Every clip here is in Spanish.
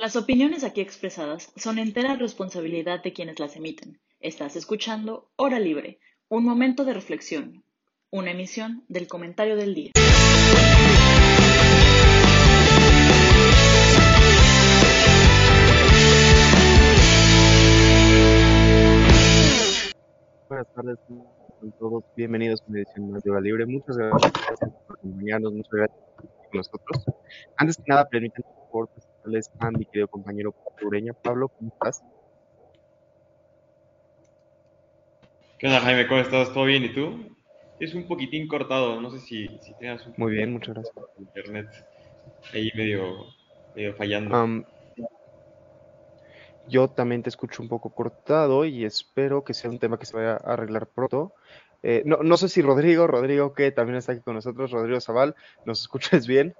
Las opiniones aquí expresadas son entera responsabilidad de quienes las emiten. Estás escuchando Hora Libre, un momento de reflexión, una emisión del comentario del día. Buenas tardes a todos, bienvenidos a una edición más de Hora Libre. Muchas gracias por acompañarnos, muchas gracias por nosotros. Antes que nada, permítanme por favor presentarles a mi querido compañero Ureña. Pablo, ¿cómo estás? ¿Qué onda, Jaime? ¿Cómo estás? ¿Todo bien? ¿Y tú? Es un poquitín cortado, no sé si, si tengas un Muy bien, muchas gracias. internet ahí medio, medio fallando. Yo también te escucho un poco cortado y espero que sea un tema que se vaya a arreglar pronto. Eh, no, no sé si Rodrigo, Rodrigo que también está aquí con nosotros, Rodrigo Zaval, ¿nos escuchas bien?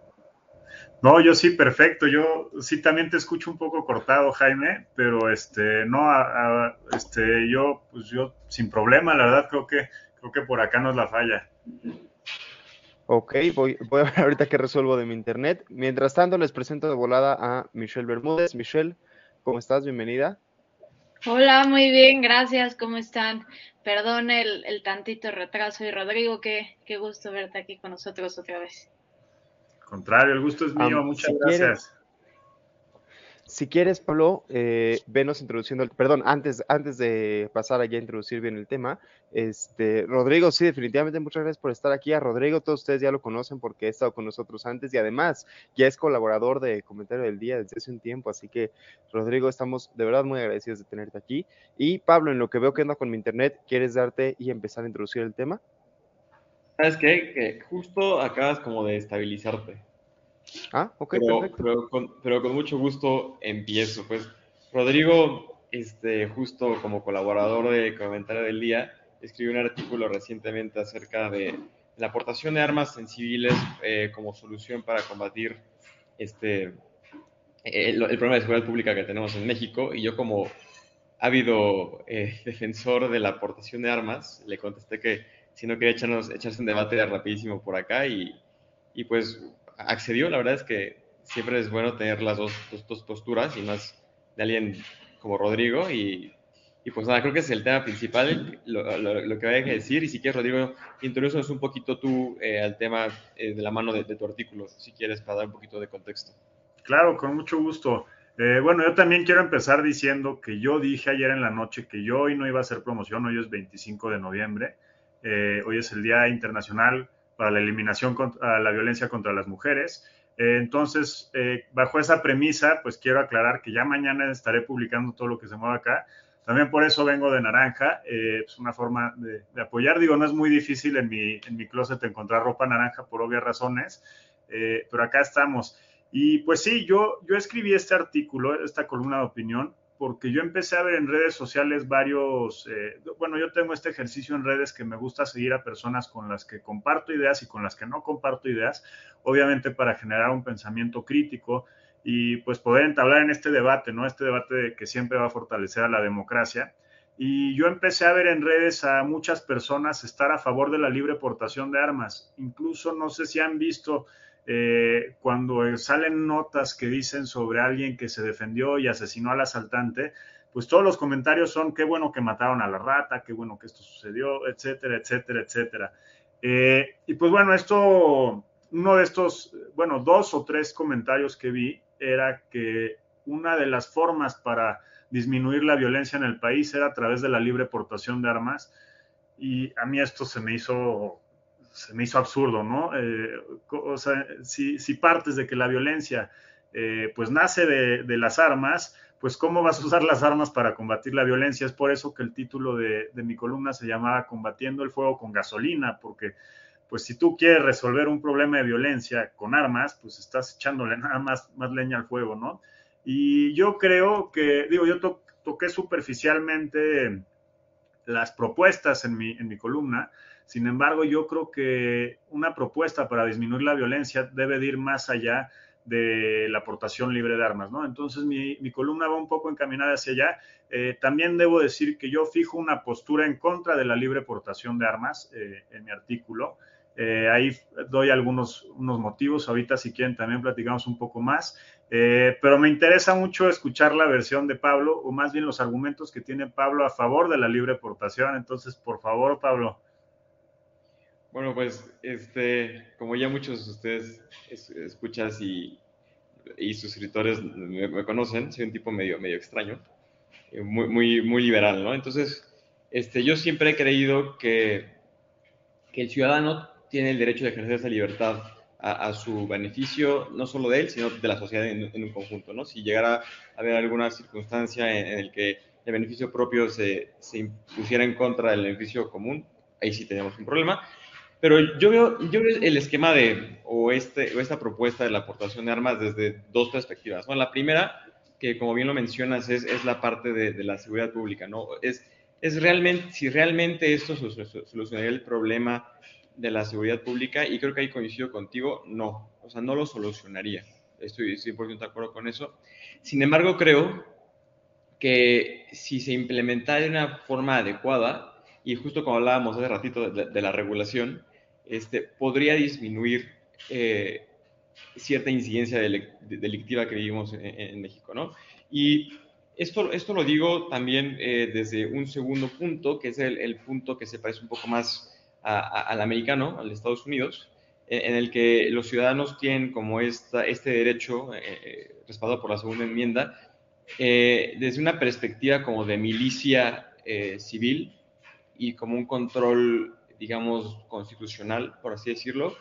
No, yo sí, perfecto. Yo sí también te escucho un poco cortado, Jaime, pero este, no, a- a- este, yo, pues yo sin problema, la verdad creo que, creo que por acá no es la falla. Ok, voy, voy a ver ahorita qué resuelvo de mi internet. Mientras tanto, les presento de volada a Michelle Bermúdez. Michelle, ¿cómo estás? Bienvenida. Hola, muy bien, gracias. ¿Cómo están? Perdón el, el tantito retraso. Y Rodrigo, qué, qué gusto verte aquí con nosotros otra vez. Contrario, el gusto es mío, muchas si gracias. quieres- Si quieres, Pablo, eh, venos introduciendo, el- perdón, antes, antes de pasar allá a introducir bien el tema, este, Rodrigo, sí, definitivamente muchas gracias por estar aquí. A Rodrigo, todos ustedes ya lo conocen porque ha estado con nosotros antes y además ya es colaborador de Comentario del Día desde hace un tiempo, así que, Rodrigo, estamos de verdad muy agradecidos de tenerte aquí. Y Pablo, en lo que veo que anda con mi internet, ¿quieres darte y empezar a introducir el tema? ¿Sabes qué? Que justo acabas como de estabilizarte. Ah, ok, pero, perfecto. pero con, pero con mucho gusto empiezo. Pues Rodrigo, este, justo como colaborador de Comentario del Día, escribió un artículo recientemente acerca de la aportación de armas en civiles eh, como solución para combatir este, el, el problema de seguridad pública que tenemos en México. Y yo como ávido eh, defensor de la aportación de armas, le contesté que si no quería echarnos, echarse un debate rapidísimo por acá y, y pues accedió. La verdad es que siempre es bueno tener las dos, dos, dos posturas y más de alguien como Rodrigo. Y, y pues nada, creo que es el tema principal, lo, lo, lo que vaya a decir. Y si quieres, Rodrigo, introducenos un poquito tú eh, al tema eh, de la mano de, de, tu artículo, si quieres, para dar un poquito de contexto. Claro, con mucho gusto. Eh, bueno, yo también quiero empezar diciendo que yo dije ayer en la noche que yo hoy no iba a hacer promoción, hoy es 25 de noviembre, eh, hoy es el Día Internacional para la eliminación contra la violencia contra las mujeres. Eh, entonces, eh, bajo esa premisa, pues quiero aclarar que ya mañana estaré publicando todo lo que se mueva acá. También por eso vengo de naranja, es una forma de, apoyar. Digo, no es muy difícil en mi, en mi closet encontrar ropa naranja por obvias razones, pero acá estamos. Y pues sí, yo, yo escribí este artículo, esta columna de opinión, porque yo empecé a ver en redes sociales varios, eh, bueno, yo tengo este ejercicio en redes que me gusta seguir a personas con las que comparto ideas y con las que no comparto ideas, obviamente para generar un pensamiento crítico y pues poder entablar en este debate, ¿no? Este debate que siempre va a fortalecer a la democracia. Y yo empecé a ver en redes a muchas personas estar a favor de la libre portación de armas. Incluso no sé si han visto eh, cuando salen notas que dicen sobre alguien que se defendió y asesinó al asaltante, pues todos los comentarios son qué bueno que mataron a la rata, qué bueno que esto sucedió, etcétera, etcétera, etcétera. Eh, y pues bueno, esto, uno de estos, bueno, dos o tres comentarios que vi era que una de las formas para disminuir la violencia en el país era a través de la libre portación de armas. Y a mí esto se me hizo se me hizo absurdo, ¿no? Eh, o sea, si, partes de que la violencia eh, pues nace de, las armas, pues cómo vas a usar las armas para combatir la violencia. Es por eso que el título de, mi columna se llamaba Combatiendo el fuego con gasolina, porque pues si tú quieres resolver un problema de violencia con armas, pues estás echándole nada más, más leña al fuego, ¿no? Y yo creo que, digo, yo to toqué superficialmente las propuestas en mi, en mi columna, sin embargo, yo creo que una propuesta para disminuir la violencia debe de ir más allá de la aportación libre de armas, ¿no? Entonces mi, mi columna va un poco encaminada hacia allá. Eh, también debo decir que yo fijo una postura en contra de la libre portación de armas eh, en mi artículo. Eh, ahí doy algunos unos motivos, ahorita si quieren también platicamos un poco más. Pero me interesa mucho escuchar la versión de Pablo, o más bien los argumentos que tiene Pablo a favor de la libre portación. Entonces, por favor, Pablo. Bueno, pues, este, como ya muchos de ustedes escuchas y, y suscriptores me, conocen, soy un tipo medio, medio extraño, eh, muy, muy, muy liberal, ¿no? Entonces, este, yo siempre he creído que, que el ciudadano tiene el derecho de ejercer esa libertad a, su beneficio, no solo de él, sino de la sociedad en, un conjunto, ¿no? Si llegara a haber alguna circunstancia en, en el que el beneficio propio se, se, impusiera en contra del beneficio común, ahí sí tenemos un problema. Pero yo veo, yo veo el esquema de, o, este, o esta propuesta de la aportación de armas desde dos perspectivas. Bueno, la primera, que como bien lo mencionas, es, es la parte de, de, la seguridad pública, ¿no? Es, es realmente, si realmente esto solucionaría el problema de la seguridad pública y creo que ahí coincido contigo, no, o sea, no lo solucionaría. Estoy 100% de acuerdo con eso. Sin embargo, creo que si se implementara de una forma adecuada, y justo como hablábamos hace ratito de, la regulación, este, podría disminuir eh, cierta incidencia delictiva que vivimos en, México, ¿no? Y esto, esto lo digo también eh, desde un segundo punto, que es el, el punto que se parece un poco más al americano, al Estados Unidos, en, el que los ciudadanos tienen como esta, este derecho eh, eh, respaldado por la segunda enmienda, eh, desde una perspectiva como de milicia civil y como un control, digamos, constitucional, por así decirlo,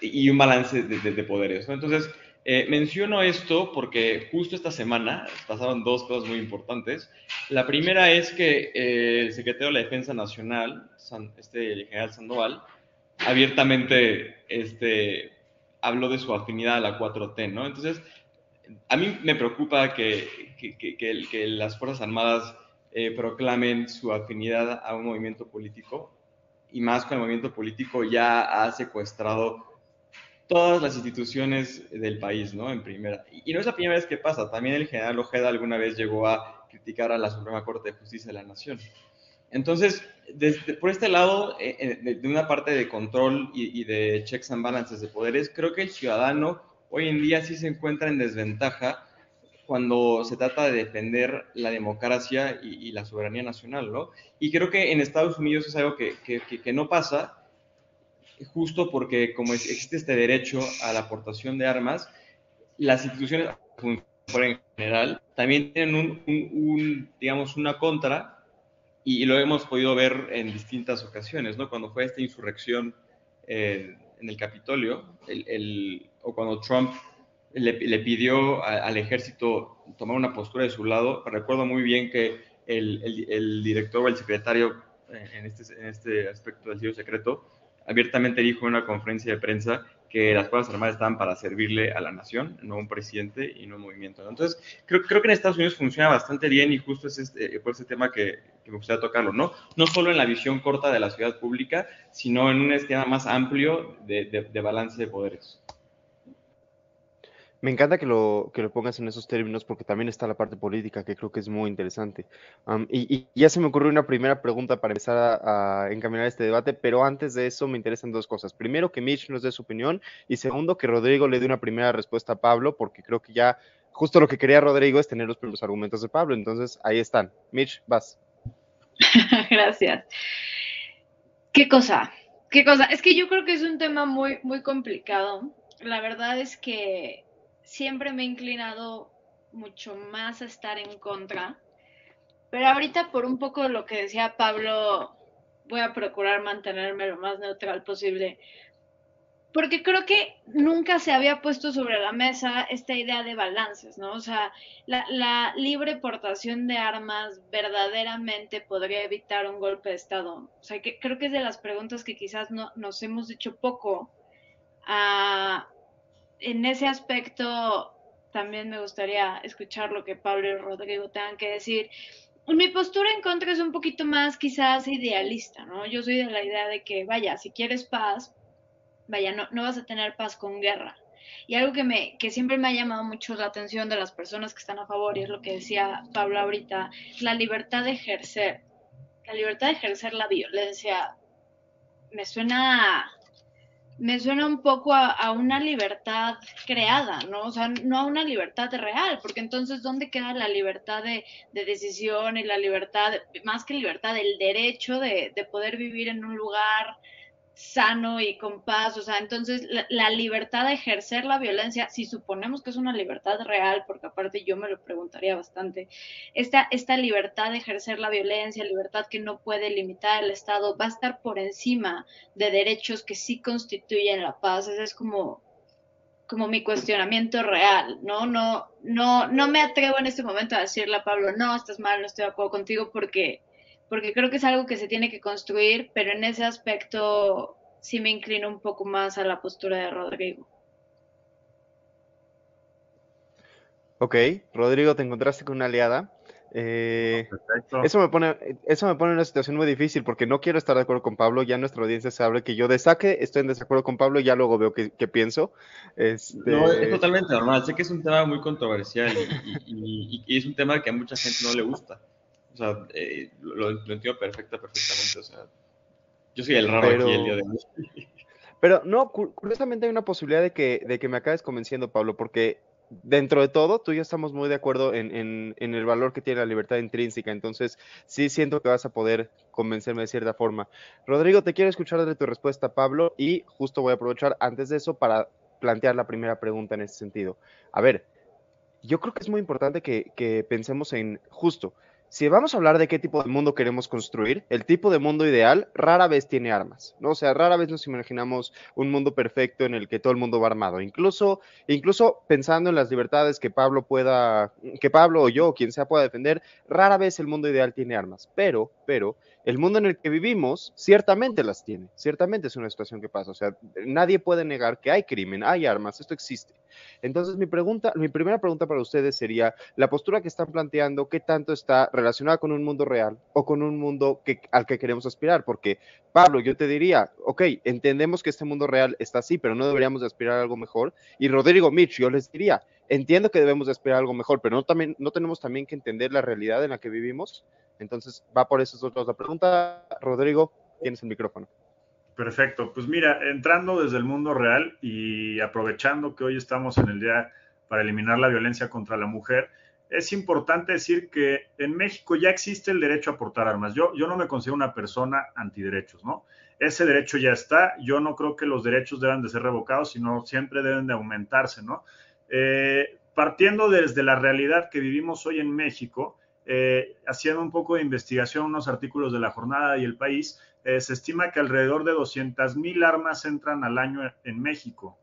y un balance de, poderes. Entonces, eh, menciono esto porque justo esta semana pasaron dos cosas muy importantes. La primera es que eh, el secretario de la Defensa Nacional, este, el general Sandoval, abiertamente este, habló de su afinidad a la 4T, ¿no? Entonces, a mí me preocupa que, que, que, las Fuerzas Armadas eh, proclamen su afinidad a un movimiento político y más con el movimiento político ya ha secuestrado todas las instituciones del país, ¿no? En primera. Y no es la primera vez que pasa. También el general Ojeda alguna vez llegó a criticar a la Suprema Corte de Justicia de la Nación. Entonces, por este lado, eh, eh, de, una parte de control y, de checks and balances de poderes, creo que el ciudadano hoy en día sí se encuentra en desventaja cuando se trata de defender la democracia y, la soberanía nacional, ¿no? Y creo que en Estados Unidos es algo que, que, que no pasa justo porque como existe este derecho a la aportación de armas, las instituciones en general también tienen un, digamos, una contra y, lo hemos podido ver en distintas ocasiones, ¿no? Cuando fue esta insurrección eh, en el Capitolio, el, o cuando Trump le, pidió al ejército tomar una postura de su lado, recuerdo muy bien que el, director o el secretario eh, en este, en este aspecto del sitio secreto abiertamente dijo en una conferencia de prensa que las Fuerzas Armadas estaban para servirle a la nación, no a un presidente y no a un movimiento. Entonces, creo, creo que en Estados Unidos funciona bastante bien y justo es este, por ese tema que, me gustaría tocarlo, ¿no? No solo en la visión corta de la ciudad pública, sino en un esquema más amplio de balance de poderes. Me encanta que lo, que lo pongas en esos términos porque también está la parte política que creo que es muy interesante. y, ya se me ocurrió una primera pregunta para empezar a, encaminar este debate, pero antes de eso me interesan dos cosas. Primero, que Mitch nos dé su opinión y segundo, que Rodrigo le dé una primera respuesta a Pablo porque creo que ya justo lo que quería Rodrigo es tener los primeros argumentos de Pablo. Entonces, ahí están. Mitch, vas. Gracias. ¿Qué cosa? ¿Qué cosa? Es que yo creo que es un tema muy, muy complicado. La verdad es que siempre me he inclinado mucho más a estar en contra. Pero ahorita por un poco lo que decía Pablo, voy a procurar mantenerme lo más neutral posible. Porque creo que nunca se había puesto sobre la mesa esta idea de balances, ¿no? O sea, la, libre portación de armas verdaderamente podría evitar un golpe de Estado. O sea, que creo que es de las preguntas que quizás no, nos hemos hecho poco a, en ese aspecto también me gustaría escuchar lo que Pablo y Rodrigo tengan que decir. Mi postura en contra es un poquito más quizás idealista, ¿no? Yo soy de la idea de que, vaya, si quieres paz, vaya, no, vas a tener paz con guerra. Y algo que, me, que siempre me ha llamado mucho la atención de las personas que están a favor, y es lo que decía Pablo ahorita, la libertad de ejercer. La libertad de ejercer la violencia me suena me suena un poco a, una libertad creada, ¿no? O sea, no a una libertad real, porque entonces, ¿dónde queda la libertad de, decisión y la libertad, más que libertad, el derecho de, de poder vivir en un lugar sano y con paz, o sea, entonces la, libertad de ejercer la violencia, si suponemos que es una libertad real, porque aparte yo me lo preguntaría bastante, esta, esta libertad de ejercer la violencia, libertad que no puede limitar el Estado, va a estar por encima de derechos que sí constituyen la paz, ese es como, como mi cuestionamiento real, ¿no? No, no, no me atrevo en este momento a decirle a Pablo, no, estás mal, no estoy de acuerdo contigo, porque porque creo que es algo que se tiene que construir, pero en ese aspecto sí me inclino un poco más a la postura de Rodrigo. Ok, Rodrigo, te encontraste con una aliada. Eh, eso me pone, eso me pone en una situación muy difícil porque no quiero estar de acuerdo con Pablo. Ya nuestra audiencia sabe que yo de saque estoy en desacuerdo con Pablo y ya luego veo qué, pienso. Este... No, es totalmente normal. Sé que es un tema muy controversial y, y, es un tema que a mucha gente no le gusta. Sea, eh, lo, entiendo perfecta, perfectamente. O sea, yo soy el raro aquí el día de hoy. Pero no, curiosamente hay una posibilidad de que, de que me acabes convenciendo, Pablo, porque dentro de todo, tú y yo estamos muy de acuerdo en, en, en, el valor que tiene la libertad intrínseca, entonces sí siento que vas a poder convencerme de cierta forma. Rodrigo, te quiero escuchar de tu respuesta, Pablo, y justo voy a aprovechar antes de eso para plantear la primera pregunta en ese sentido. A ver, yo creo que es muy importante que, que pensemos en justo, si vamos a hablar de qué tipo de mundo queremos construir, el tipo de mundo ideal rara vez tiene armas, ¿no? O sea, rara vez nos imaginamos un mundo perfecto en el que todo el mundo va armado. Incluso, incluso pensando en las libertades que Pablo pueda, que Pablo o yo, o quien sea, pueda defender, rara vez el mundo ideal tiene armas. Pero, pero, el mundo en el que vivimos ciertamente las tiene, ciertamente es una situación que pasa, o sea, nadie puede negar que hay crimen, hay armas, esto existe. Entonces, mi pregunta, mi primera pregunta para ustedes sería, la postura que están planteando, ¿qué tanto está relacionada con un mundo real o con un mundo al que queremos aspirar? Porque, Pablo, yo te diría, ok, entendemos que este mundo real está así, pero no deberíamos aspirar a algo mejor. Y Rodrigo Mitch, yo les diría, entiendo que debemos de aspirar a algo mejor, pero no, también, no tenemos también que entender la realidad en la que vivimos. Entonces, va por esos otros. La pregunta, Rodrigo, tienes el micrófono. Perfecto. Pues mira, entrando desde el mundo real y aprovechando que hoy estamos en el día para eliminar la violencia contra la mujer, es importante decir que en México ya existe el derecho a portar armas. Yo, yo no me considero una persona antiderechos, ¿no? Ese derecho ya está. Yo no creo que los derechos deban de ser revocados, sino siempre deben de aumentarse, ¿no? Eh, partiendo desde la realidad que vivimos hoy en México, eh, haciendo un poco de investigación, unos artículos de la jornada y el país, eh, se estima que alrededor de 200 mil armas entran al año en México.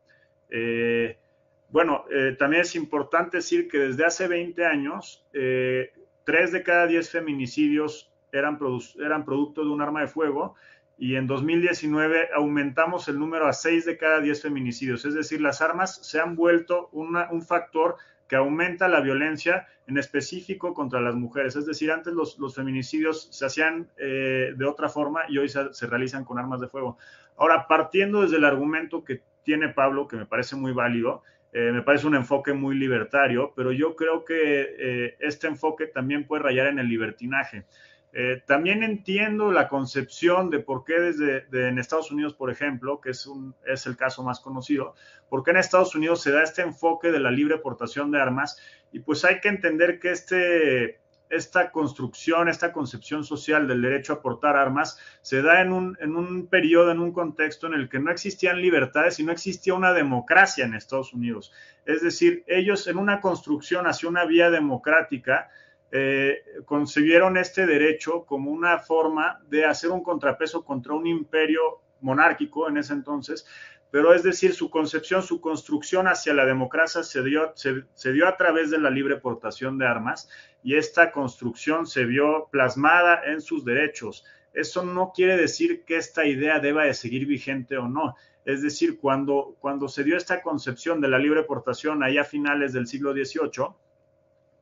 bueno, también es importante decir que desde hace 20 años, 3 de cada 10 feminicidios eran, eran producto de un arma de fuego y en 2019 aumentamos el número a 6 de cada 10 feminicidios. Es decir, las armas se han vuelto un factor que aumenta la violencia en específico contra las mujeres. Es decir, antes los, feminicidios se hacían eh, de otra forma y hoy se, realizan con armas de fuego. Ahora, partiendo desde el argumento que tiene Pablo, que me parece muy válido, eh, me parece un enfoque muy libertario, pero yo creo que eh, este enfoque también puede rayar en el libertinaje. Eh, también entiendo la concepción de por qué desde en Estados Unidos, por ejemplo, que es, es el caso más conocido, por qué en Estados Unidos se da este enfoque de la libre portación de armas y pues hay que entender que este, esta construcción, esta concepción social del derecho a portar armas se da en un, en un periodo, en un contexto en el que no existían libertades y no existía una democracia en Estados Unidos. Es decir, ellos en una construcción hacia una vía democrática, eh, concibieron este derecho como una forma de hacer un contrapeso contra un imperio monárquico en ese entonces, pero es decir, su concepción, su construcción hacia la democracia se dio, se, dio a través de la libre portación de armas y esta construcción se vio plasmada en sus derechos. Eso no quiere decir que esta idea deba de seguir vigente o no. Es decir, cuando, cuando se dio esta concepción de la libre portación ahí a finales del siglo XVIII,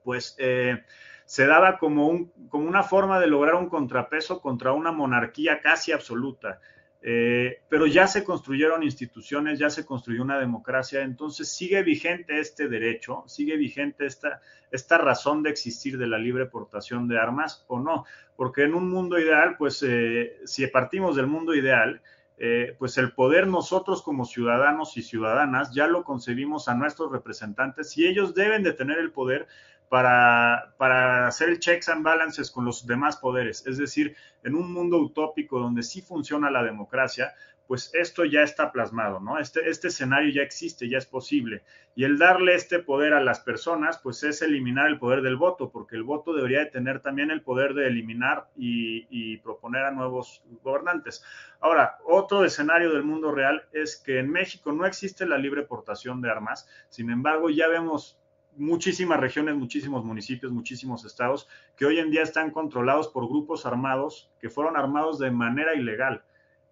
pues eh, se daba como, un, como una forma de lograr un contrapeso contra una monarquía casi absoluta. Eh, pero ya se construyeron instituciones, ya se construyó una democracia, entonces sigue vigente este derecho, sigue vigente esta, esta razón de existir de la libre portación de armas o no, porque en un mundo ideal, pues eh, si partimos del mundo ideal, eh, pues el poder nosotros como ciudadanos y ciudadanas ya lo concebimos a nuestros representantes y ellos deben de tener el poder para, para, hacer checks and balances con los demás poderes. Es decir, en un mundo utópico donde sí funciona la democracia, pues esto ya está plasmado, ¿no? Este, este escenario ya existe, ya es posible. Y el darle este poder a las personas, pues es eliminar el poder del voto, porque el voto debería de tener también el poder de eliminar y, y proponer a nuevos gobernantes. Ahora, otro escenario del mundo real es que en México no existe la libre portación de armas, sin embargo, ya vemos muchísimas regiones, muchísimos municipios, muchísimos estados que hoy en día están controlados por grupos armados que fueron armados de manera ilegal.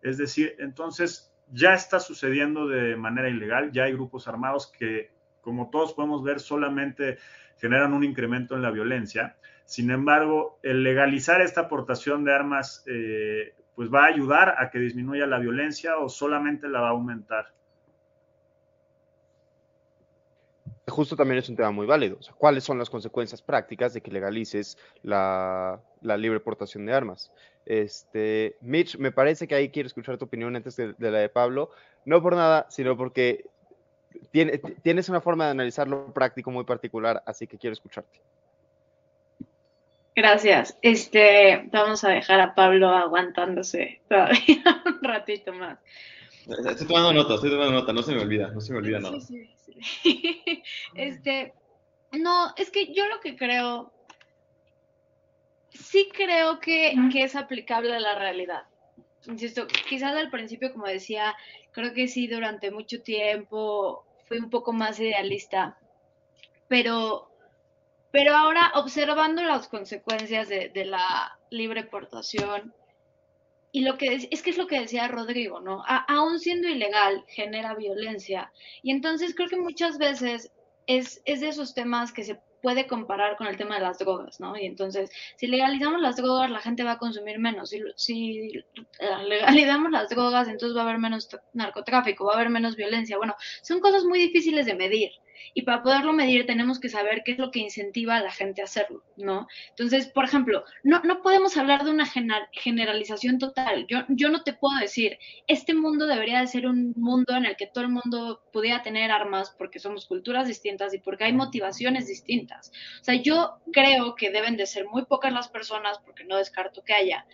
Es decir, entonces ya está sucediendo de manera ilegal, ya hay grupos armados que, como todos podemos ver, solamente generan un incremento en la violencia. Sin embargo, el legalizar esta aportación de armas, eh, pues va a ayudar a que disminuya la violencia o solamente la va a aumentar. Justo también es un tema muy válido. O sea, ¿Cuáles son las consecuencias prácticas de que legalices la, libre portación de armas? Este, Mitch, me parece que ahí quiero escuchar tu opinión antes de, de la de Pablo, no por nada, sino porque tiene, tienes una forma de analizarlo práctico muy particular, así que quiero escucharte. Gracias. Este, vamos a dejar a Pablo aguantándose todavía un ratito más. Estoy tomando nota, estoy tomando nota, no se me olvida, no se me olvida nada. Sí, sí, sí. Este, no, es que yo lo que creo, sí creo que, que es aplicable a la realidad. Insisto, quizás al principio, como decía, creo que sí, durante mucho tiempo fui un poco más idealista, pero, pero ahora observando las consecuencias de, de la libre portación, y lo que es, es, que es lo que decía Rodrigo, ¿no? A, aún siendo ilegal, genera violencia. Y entonces creo que muchas veces es, es de esos temas que se puede comparar con el tema de las drogas, ¿no? Y entonces, si legalizamos las drogas, la gente va a consumir menos. Si, si legalizamos las drogas, entonces va a haber menos narcotráfico, va a haber menos violencia. Bueno, son cosas muy difíciles de medir. Y para poderlo medir tenemos que saber qué es lo que incentiva a la gente a hacerlo, ¿no? Entonces, por ejemplo, no, no podemos hablar de una generalización total. Yo, yo no te puedo decir, este mundo debería de ser un mundo en el que todo el mundo pudiera tener armas porque somos culturas distintas y porque hay motivaciones distintas. O sea, yo creo que deben de ser muy pocas las personas, porque no descarto que haya,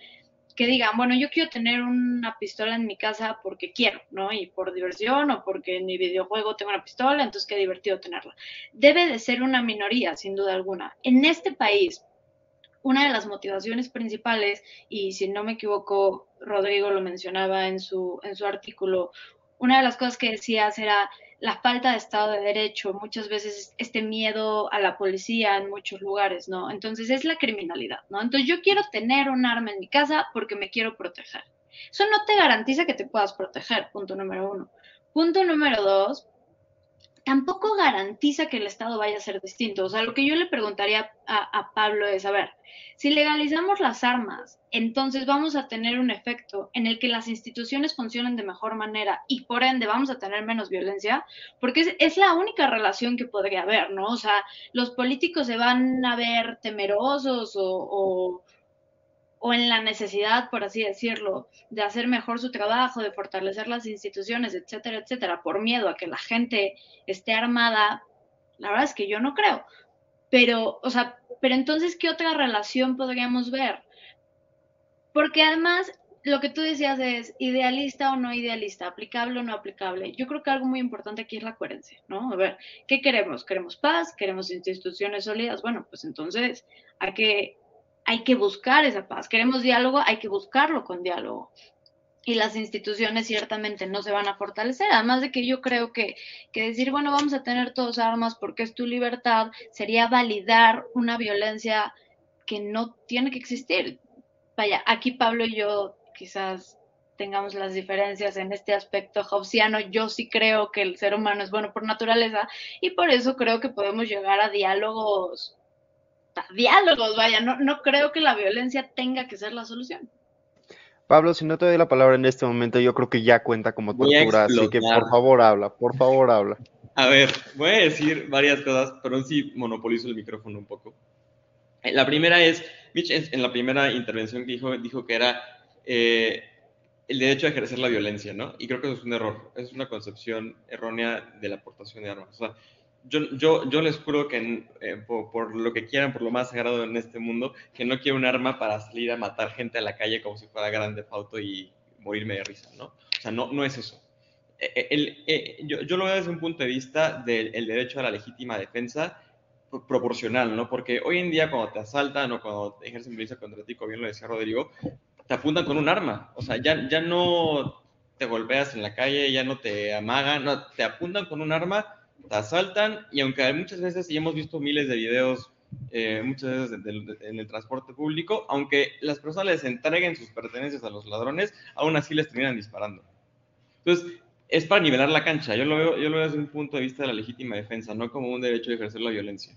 que digan, bueno, yo quiero tener una pistola en mi casa porque quiero, ¿no? Y por diversión o porque en mi videojuego tengo una pistola, entonces qué divertido tenerla. Debe de ser una minoría, sin duda alguna. En este país, una de las motivaciones principales, y si no me equivoco, Rodrigo lo mencionaba en su, en su artículo, una de las cosas que decía era la falta de Estado de Derecho, muchas veces este miedo a la policía en muchos lugares, ¿no? Entonces es la criminalidad, ¿no? Entonces yo quiero tener un arma en mi casa porque me quiero proteger. Eso no te garantiza que te puedas proteger, punto número uno. Punto número dos, tampoco garantiza que el Estado vaya a ser distinto. O sea, lo que yo le preguntaría a, Pablo es, a ver, si legalizamos las armas, entonces vamos a tener un efecto en el que las instituciones funcionen de mejor manera y por ende vamos a tener menos violencia, porque es, la única relación que podría haber, ¿no? O sea, los políticos se van a ver temerosos o o en la necesidad, por así decirlo, de hacer mejor su trabajo, de fortalecer las instituciones, etcétera, etcétera, por miedo a que la gente esté armada, la verdad es que yo no creo. Pero, o sea, pero entonces, ¿qué otra relación podríamos ver? Porque además, lo que tú decías es idealista o no idealista, aplicable o no aplicable. Yo creo que algo muy importante aquí es la coherencia, ¿no? A ver, ¿qué queremos? ¿Queremos paz? ¿Queremos instituciones sólidas? Bueno, pues entonces hay que hay que buscar esa paz. Queremos diálogo, hay que buscarlo con diálogo. Y las instituciones ciertamente no se van a fortalecer. Además de que yo creo que, que decir, bueno, vamos a tener todos armas porque es tu libertad, sería validar una violencia que no tiene que existir. Vaya, aquí Pablo y yo quizás tengamos las diferencias en este aspecto hobbesiano. Yo sí creo que el ser humano es bueno por naturaleza y por eso creo que podemos llegar a diálogos diálogos, vaya, no, no creo que la violencia tenga que ser la solución. Pablo, si no te doy la palabra en este momento, yo creo que ya cuenta como tortura, así que por favor habla, por favor habla. A ver, voy a decir varias cosas, pero sí monopolizo el micrófono un poco. La primera es, Mitch en la primera intervención que dijo, dijo que era, eh, el derecho a ejercer la violencia, ¿no? Y creo que eso es un error, es una concepción errónea de la aportación de armas. O sea, yo, yo, yo les juro que eh, por, lo que quieran, por lo más sagrado en este mundo, que no quiero un arma para salir a matar gente a la calle como si fuera grande fauto y morirme de risa, ¿no? O sea, no, no es eso. E, e, el, eh, yo, yo, lo veo desde un punto de vista del derecho a la legítima defensa proporcional, ¿no? Porque hoy en día cuando te asaltan o cuando ejercen violencia contra ti, como bien lo decía Rodrigo, te apuntan con un arma. O sea, ya, ya no te golpeas en la calle, ya no te amagan, no, te apuntan con un arma, te asaltan y aunque muchas veces, y hemos visto miles de videos, eh, muchas veces en el transporte público, aunque las personas les entreguen sus pertenencias a los ladrones, aún así les terminan disparando. Entonces, es para nivelar la cancha. Yo lo veo, yo lo veo desde un punto de vista de la legítima defensa, no como un derecho de ejercer la violencia.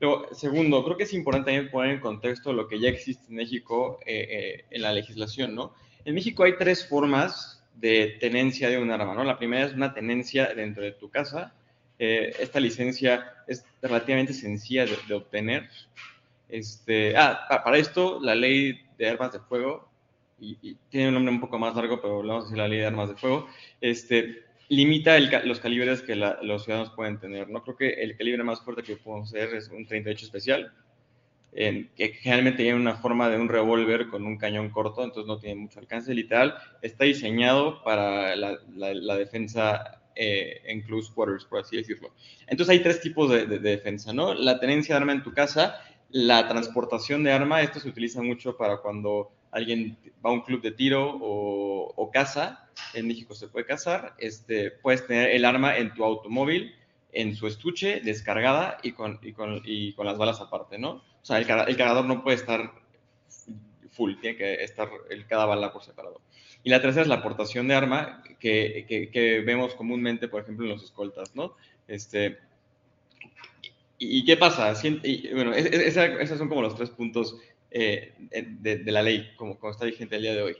Luego, segundo, creo que es importante también poner en contexto lo que ya existe en México eh, eh, en la legislación, ¿no? En México hay tres formas de tenencia de un arma, ¿no? La primera es una tenencia dentro de tu casa. Eh, esta licencia es relativamente sencilla de, obtener. Este, ah, para esto, la ley de armas de fuego y, tiene un nombre un poco más largo, pero vamos a decir la ley de armas de fuego, este, limita los calibres que los ciudadanos pueden tener. No creo que el calibre más fuerte que podemos hacer es un 38 especial, que generalmente tiene una forma de un revólver con un cañón corto, entonces no tiene mucho alcance. Literal, está diseñado para la, defensa eh, en close quarters, por así decirlo. Entonces hay tres tipos de, de, defensa, ¿no? La tenencia de arma en tu casa, la transportación de arma, esto se utiliza mucho para cuando alguien va a un club de tiro o, o caza, en México se puede cazar, este, puedes tener el arma en tu automóvil, en su estuche, descargada y con, y con, y con las balas aparte, ¿no? O sea, el, el, cargador no puede estar full, tiene que estar el, cada bala por separado. Y la tercera es la aportación de arma que, que, vemos comúnmente, por ejemplo, en los escoltas, ¿no? Este, ¿Y qué pasa? Bueno, esos son como los tres puntos eh, de, la ley, como, como, está vigente el día de hoy.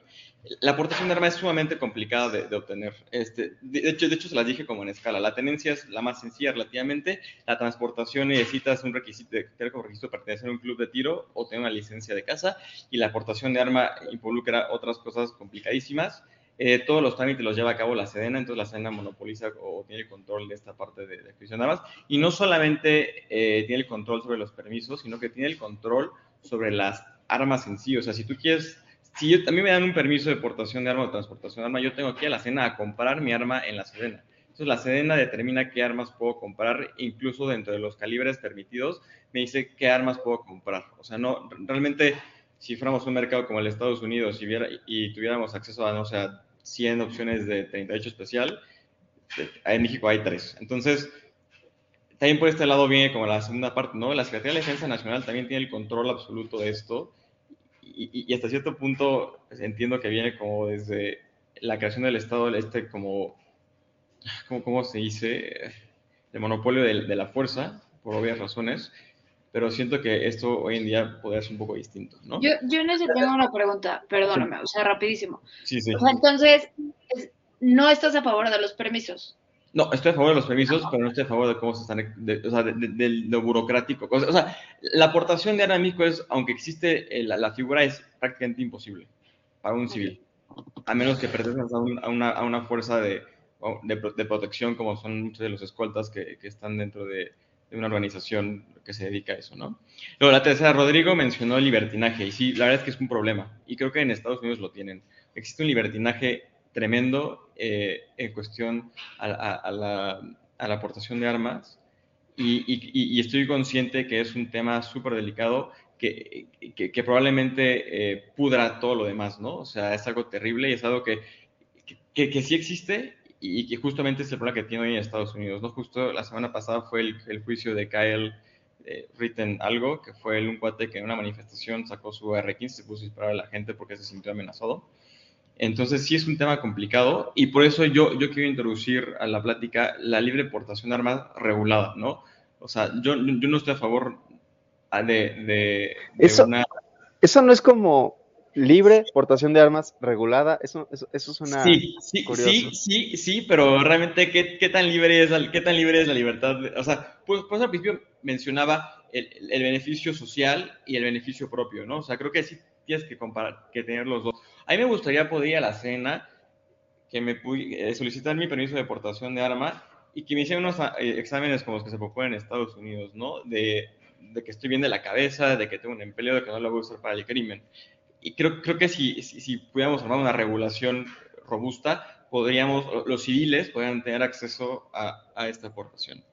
La aportación de arma es sumamente complicada de, obtener. Este, de, hecho, de hecho, se las dije como en escala. La tenencia es la más sencilla relativamente. La transportación necesitas un requisito de como requisito pertenecer a un club de tiro o tener una licencia de casa. Y la aportación de arma involucra otras cosas complicadísimas. Eh, todos los trámites los lleva a cabo la Sedena, entonces la Sedena monopoliza o tiene el control de esta parte de, de adquisición de armas. Y no solamente eh, tiene el control sobre los permisos, sino que tiene el control sobre las armas en sí. O sea, si tú quieres, si yo, a mí me dan un permiso de portación de arma o transportación de arma, yo tengo que ir a la Sedena a comprar mi arma en la Sedena. Entonces la Sedena determina qué armas puedo comprar, incluso dentro de los calibres permitidos, me dice qué armas puedo comprar. O sea, no, realmente, si fuéramos un mercado como el Estados Unidos y, tuviéramos acceso a, no sé, 100 opciones de 38 especial, en México hay tres. Entonces, también por este lado viene como la segunda parte, ¿no? La Secretaría de Defensa Nacional también tiene el control absoluto de esto y, hasta cierto punto pues, entiendo que viene como desde la creación del Estado del Este como, ¿cómo, se dice? El monopolio de, la fuerza, por obvias razones, pero siento que esto hoy en día podría ser un poco distinto, ¿no? Yo, yo en ese tengo una pregunta, perdóname, o sea, rapidísimo. Sí, sí. entonces, ¿no estás a favor de los permisos? No, estoy a favor de los permisos, pero no estoy a favor de cómo se están, o sea, de, lo burocrático. O sea, la aportación de arma es, aunque existe, eh, la, figura es prácticamente imposible para un civil, a menos que pertenezcas a, una, a, una, fuerza de, de, protección como son muchos de los escoltas que, que están dentro de, una organización que se dedica a eso, ¿no? Luego, la tercera, Rodrigo mencionó el libertinaje, y sí, la verdad es que es un problema, y creo que en Estados Unidos lo tienen. Existe un libertinaje tremendo eh, en cuestión a, la, aportación de armas y, estoy consciente que es un tema súper delicado que, probablemente eh, pudra todo lo demás, ¿no? O sea, es algo terrible y es algo que, que, sí existe y que justamente es el problema que tiene hoy en Estados Unidos, ¿no? Justo la semana pasada fue el, juicio de Kyle eh, Ritten algo, que fue un cuate que en una manifestación sacó su R15 y se puso a disparar a la gente porque se sintió amenazado. Entonces sí es un tema complicado y por eso yo, yo quiero introducir a la plática la libre portación de armas regulada, ¿no? O sea, yo, yo no estoy a favor de, de, eso, Eso no es como libre portación de armas regulada, eso, eso, eso suena sí, sí, Sí, sí, sí, pero realmente ¿qué, qué, tan libre es la, qué tan libre es la libertad? o sea, pues, pues al principio mencionaba el, el, beneficio social y el beneficio propio, ¿no? O sea, creo que sí tienes que, tener los dos. A mí me gustaría poder la cena, que me eh, solicitar mi permiso de deportación de arma y que me hicieran unos eh, exámenes como los que se proponen en Estados Unidos, ¿no? De, que estoy bien de la cabeza, de que tengo un empleo, de que no lo voy a usar para el crimen. Y creo, que si, si, si pudiéramos armar una regulación robusta, podríamos, los civiles podrían tener acceso a, a esta deportación.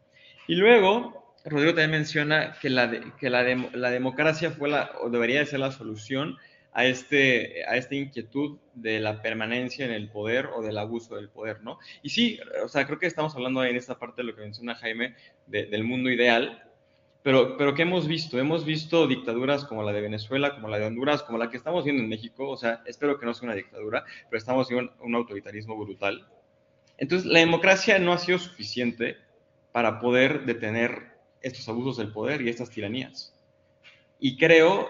Y luego, Rodrigo también menciona que la, democracia fue la, o debería de ser la solución a, este, a esta inquietud de la permanencia en el poder o del abuso del poder, ¿no? Y sí, o sea, creo que estamos hablando ahí en esta parte de lo que menciona Jaime, del mundo ideal, pero, pero ¿qué hemos visto? Hemos visto dictaduras como la de Venezuela, como la de Honduras, como la que estamos viendo en México, o sea, espero que no sea una dictadura, pero estamos viendo un autoritarismo brutal. Entonces, la democracia no ha sido suficiente para poder detener estos abusos del poder y estas tiranías. Y creo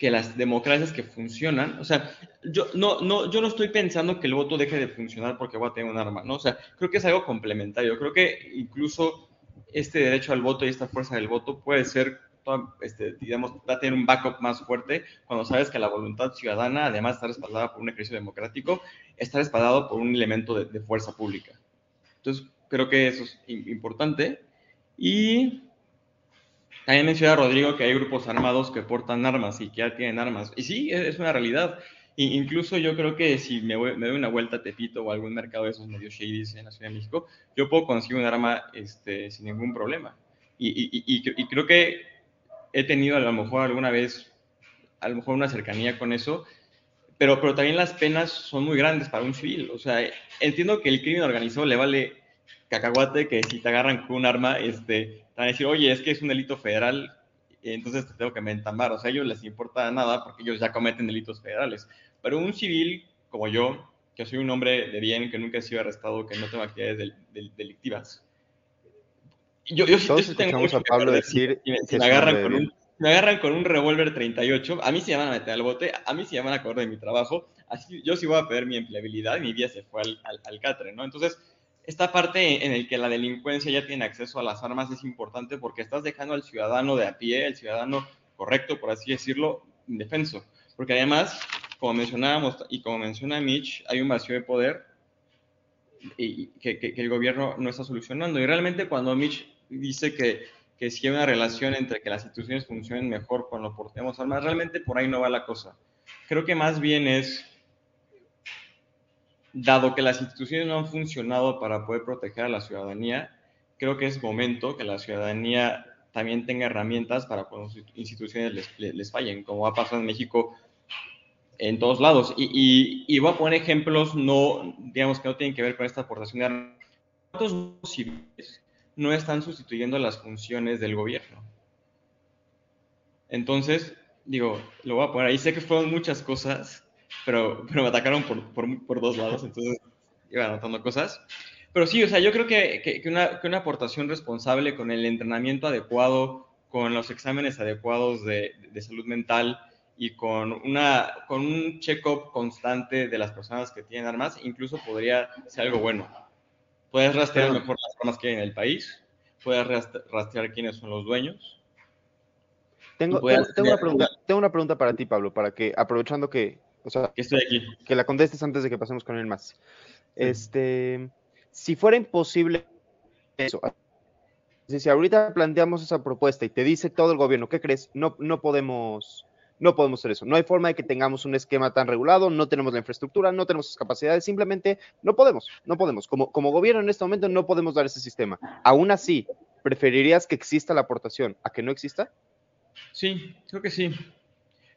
que las democracias que funcionan, o sea, yo no, no, yo no estoy pensando que el voto deje de funcionar porque voy a tener un arma, ¿no? O sea, creo que es algo complementario. Creo que incluso este derecho al voto y esta fuerza del voto puede ser, este, digamos, va a tener un backup más fuerte cuando sabes que la voluntad ciudadana, además de estar respaldada por un ejercicio democrático, está respaldado por un elemento de, de fuerza pública. Entonces, creo que eso es importante. Y también menciona Rodrigo que hay grupos armados que portan armas y que ya tienen armas. Y sí, es una realidad. E incluso yo creo que si me, me, doy una vuelta a Tepito o algún mercado de esos medios shady en la Ciudad de México, yo puedo conseguir un arma este, sin ningún problema. Y, y, y, y, creo que he tenido a lo mejor alguna vez, a lo mejor una cercanía con eso, pero, pero también las penas son muy grandes para un civil. O sea, entiendo que el crimen organizado le vale cacahuate que si te agarran con un arma, este, van a decir, oye, es que es un delito federal, entonces te tengo que mentamar. O sea, a ellos les importa nada porque ellos ya cometen delitos federales. Pero un civil como yo, que soy un hombre de bien, que nunca he sido arrestado, que no tengo actividades del, del, delictivas. Yo, yo, Todos yo tengo a Pablo decir si me, me agarran con un me agarran con un revólver 38, a mí se van a meter al bote, a mí se van a correr de mi trabajo, así yo sí voy a perder mi empleabilidad y mi vida se fue al, al, al catre, ¿no? Entonces, esta parte en la que la delincuencia ya tiene acceso a las armas es importante porque estás dejando al ciudadano de a pie, el ciudadano correcto, por así decirlo, indefenso. Porque además, como mencionábamos y como menciona Mitch, hay un vacío de poder y que, que, que el gobierno no está solucionando. Y realmente cuando Mitch dice que, que si hay una relación entre que las instituciones funcionen mejor cuando portemos armas, realmente por ahí no va la cosa. Creo que más bien es dado que las instituciones no han funcionado para poder proteger a la ciudadanía, creo que es momento que la ciudadanía también tenga herramientas para cuando las instituciones les, les fallen, como ha pasado en México en todos lados. Y, y, y, voy a poner ejemplos, no, digamos que no tienen que ver con esta aportación de armas. ¿Cuántos civiles no están sustituyendo las funciones del gobierno? Entonces, digo, lo voy a poner ahí. Sé que fueron muchas cosas, pero, pero me atacaron por, por, por, dos lados, entonces iba anotando cosas. Pero sí, o sea, yo creo que, que, que, una, que una aportación responsable con el entrenamiento adecuado, con los exámenes adecuados de, de salud mental y con, una, con un check-up constante de las personas que tienen armas, incluso podría ser algo bueno. Puedes rastrear mejor las armas que hay en el país, puedes rastrear quiénes son los dueños. Tengo, tengo, tengo, una pregunta, tengo una pregunta para ti, Pablo, para que, aprovechando que, o sea, que estoy aquí. Que la contestes antes de que pasemos con él más. Este, si fuera imposible eso, si ahorita planteamos esa propuesta y te dice todo el gobierno, ¿qué crees? No, no podemos, no podemos hacer eso. No hay forma de que tengamos un esquema tan regulado, no tenemos la infraestructura, no tenemos las capacidades, simplemente no podemos, no podemos. Como, como gobierno en este momento no podemos dar ese sistema. Aún así, ¿preferirías que exista la aportación a que no exista? Sí, creo que sí.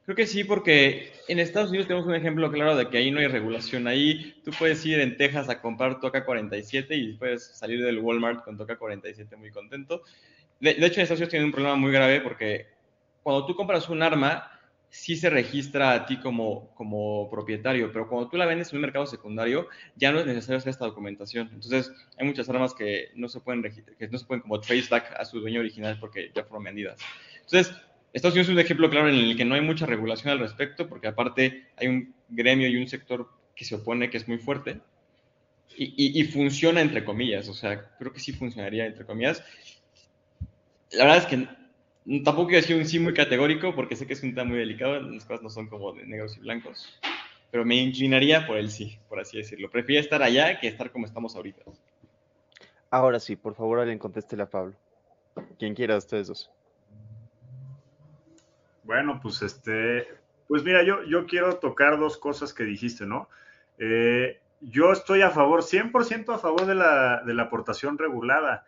Creo que sí, porque en Estados Unidos tenemos un ejemplo claro de que ahí no hay regulación. Ahí tú puedes ir en Texas a comprar Toca 47 y puedes salir del Walmart con Toca 47 muy contento. De, de hecho, en Estados Unidos tienen un problema muy grave porque cuando tú compras un arma, sí se registra a ti como, como propietario, pero cuando tú la vendes en un mercado secundario, ya no es necesario hacer esta documentación. Entonces, hay muchas armas que no se pueden, que no se pueden como trace back a su dueño original porque ya fueron vendidas. Entonces, Estados Unidos es un ejemplo claro en el que no hay mucha regulación al respecto, porque aparte hay un gremio y un sector que se opone que es muy fuerte y, funciona entre comillas, o sea, creo que sí funcionaría entre comillas. La verdad es que tampoco quiero decir un sí muy categórico porque sé que es un tema muy delicado, las cosas no son como de negros y blancos, pero me inclinaría por el sí, por así decirlo. Prefiero estar allá que estar como estamos ahorita. Ahora sí, por favor, alguien contéstele a Pablo. Quien quiera de ustedes dos. Bueno, pues este, pues mira, yo, yo quiero tocar dos cosas que dijiste, ¿no? Eh, yo estoy a favor, 100% a favor de la, de la aportación regulada.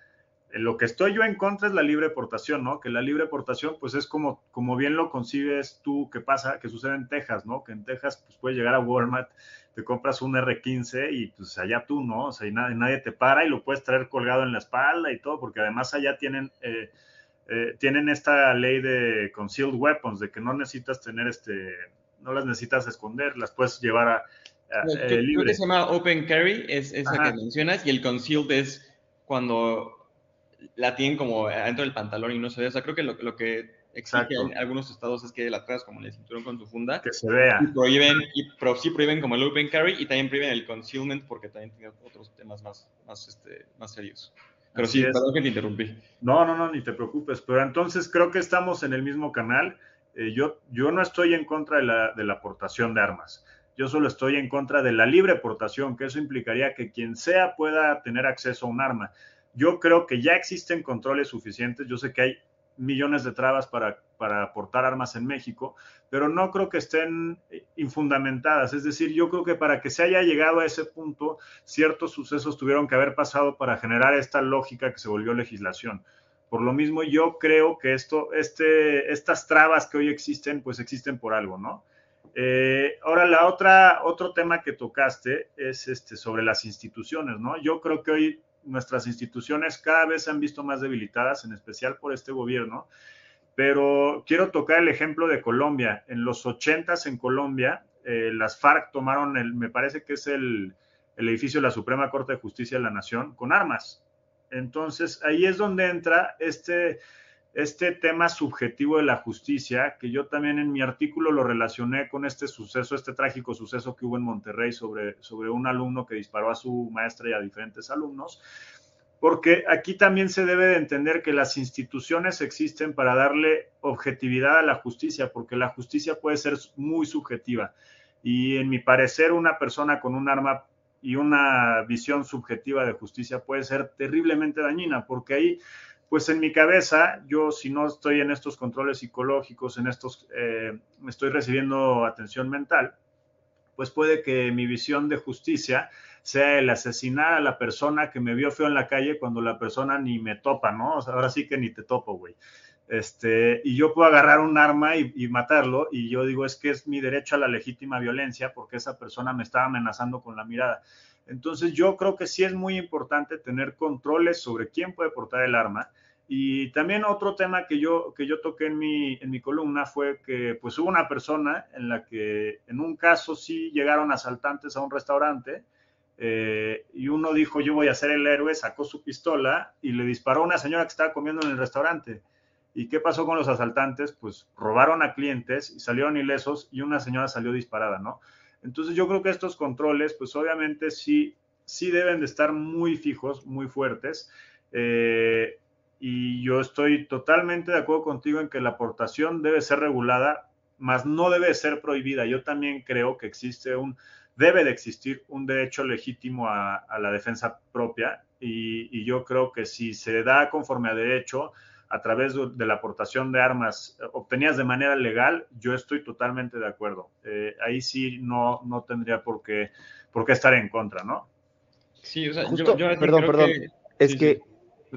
Lo que estoy yo en contra es la libre aportación, ¿no? Que la libre aportación, pues es como, como bien lo concibes tú, que pasa, que sucede en Texas, ¿no? Que en Texas, pues puedes llegar a Walmart, te compras un R15 y pues allá tú, ¿no? O sea, y nadie, nadie te para y lo puedes traer colgado en la espalda y todo, porque además allá tienen... Eh, eh, tienen esta ley de concealed weapons, de que no necesitas tener este, no las necesitas esconder, las puedes llevar a, eh, libre. que se llama open carry, es esa que mencionas, y el concealed es cuando la tienen como dentro del pantalón y no se ve. O sea, creo que lo, lo que exige en algunos estados es que la traes como en el cinturón con su funda. Que se vea. Y prohíben, y sí prohíben como el open carry y también prohíben el concealment porque también tiene otros temas más, más, este, más serios. Pero sí, perdón que te interrumpí. No, no, no, ni te preocupes. Pero entonces creo que estamos en el mismo canal. Eh, yo, yo no estoy en contra de la, de la aportación de armas. Yo solo estoy en contra de la libre aportación, que eso implicaría que quien sea pueda tener acceso a un arma. Yo creo que ya existen controles suficientes. Yo sé que hay millones de trabas para, para aportar armas en México, pero no creo que estén eh, infundamentadas. Es decir, yo creo que para que se haya llegado a ese punto, ciertos sucesos tuvieron que haber pasado para generar esta lógica que se volvió legislación. Por lo mismo, yo creo que esto, este, estas trabas que hoy existen, pues existen por algo, ¿no? Eh, ahora, la otra, otro tema que tocaste es este, sobre las instituciones, ¿no? Yo creo que hoy nuestras instituciones cada vez se han visto más debilitadas, en especial por este gobierno. Pero quiero tocar el ejemplo de Colombia. En los 80 en Colombia, eh, las FARC tomaron, el, me parece que es el, el edificio de la Suprema Corte de Justicia de la Nación, con armas. Entonces, ahí es donde entra este, este tema subjetivo de la justicia, que yo también en mi artículo lo relacioné con este suceso, este trágico suceso que hubo en Monterrey sobre, sobre un alumno que disparó a su maestra y a diferentes alumnos, porque aquí también se debe de entender que las instituciones existen para darle objetividad a la justicia, porque la justicia puede ser muy subjetiva. Y en mi parecer, una persona con un arma y una visión subjetiva de justicia puede ser terriblemente dañina, porque ahí pues en mi cabeza, yo si no estoy en estos controles psicológicos, en estos, eh, estoy recibiendo atención mental, pues puede que mi visión de justicia sea el asesinar a la persona que me vio feo en la calle cuando la persona ni me topa, ¿no? Ahora sí que ni te topo, güey. Este, y yo puedo agarrar un arma y, y, matarlo, y yo digo, es que es mi derecho a la legítima violencia porque esa persona me estaba amenazando con la mirada. Entonces yo creo que sí es muy importante tener controles sobre quién puede portar el arma. Y también otro tema que yo, que yo toqué en mi, en mi columna fue que pues hubo una persona en la que en un caso sí llegaron asaltantes a un restaurante eh, y uno dijo yo voy a ser el héroe, sacó su pistola y le disparó a una señora que estaba comiendo en el restaurante. ¿Y qué pasó con los asaltantes? Pues robaron a clientes y salieron ilesos y una señora salió disparada, ¿no? Entonces yo creo que estos controles, pues obviamente sí, sí deben de estar muy fijos, muy fuertes. Eh, y yo estoy totalmente de acuerdo contigo en que la aportación debe ser regulada, mas no debe ser prohibida. Yo también creo que existe un, debe de existir un derecho legítimo a, la defensa propia y, y, yo creo que si se da conforme a derecho, a través de, la aportación de armas eh, obtenidas de manera legal, yo estoy totalmente de acuerdo. Eh, ahí sí no, no tendría por qué, por qué estar en contra, ¿no? Sí, o sea, yo, perdón, perdón. es que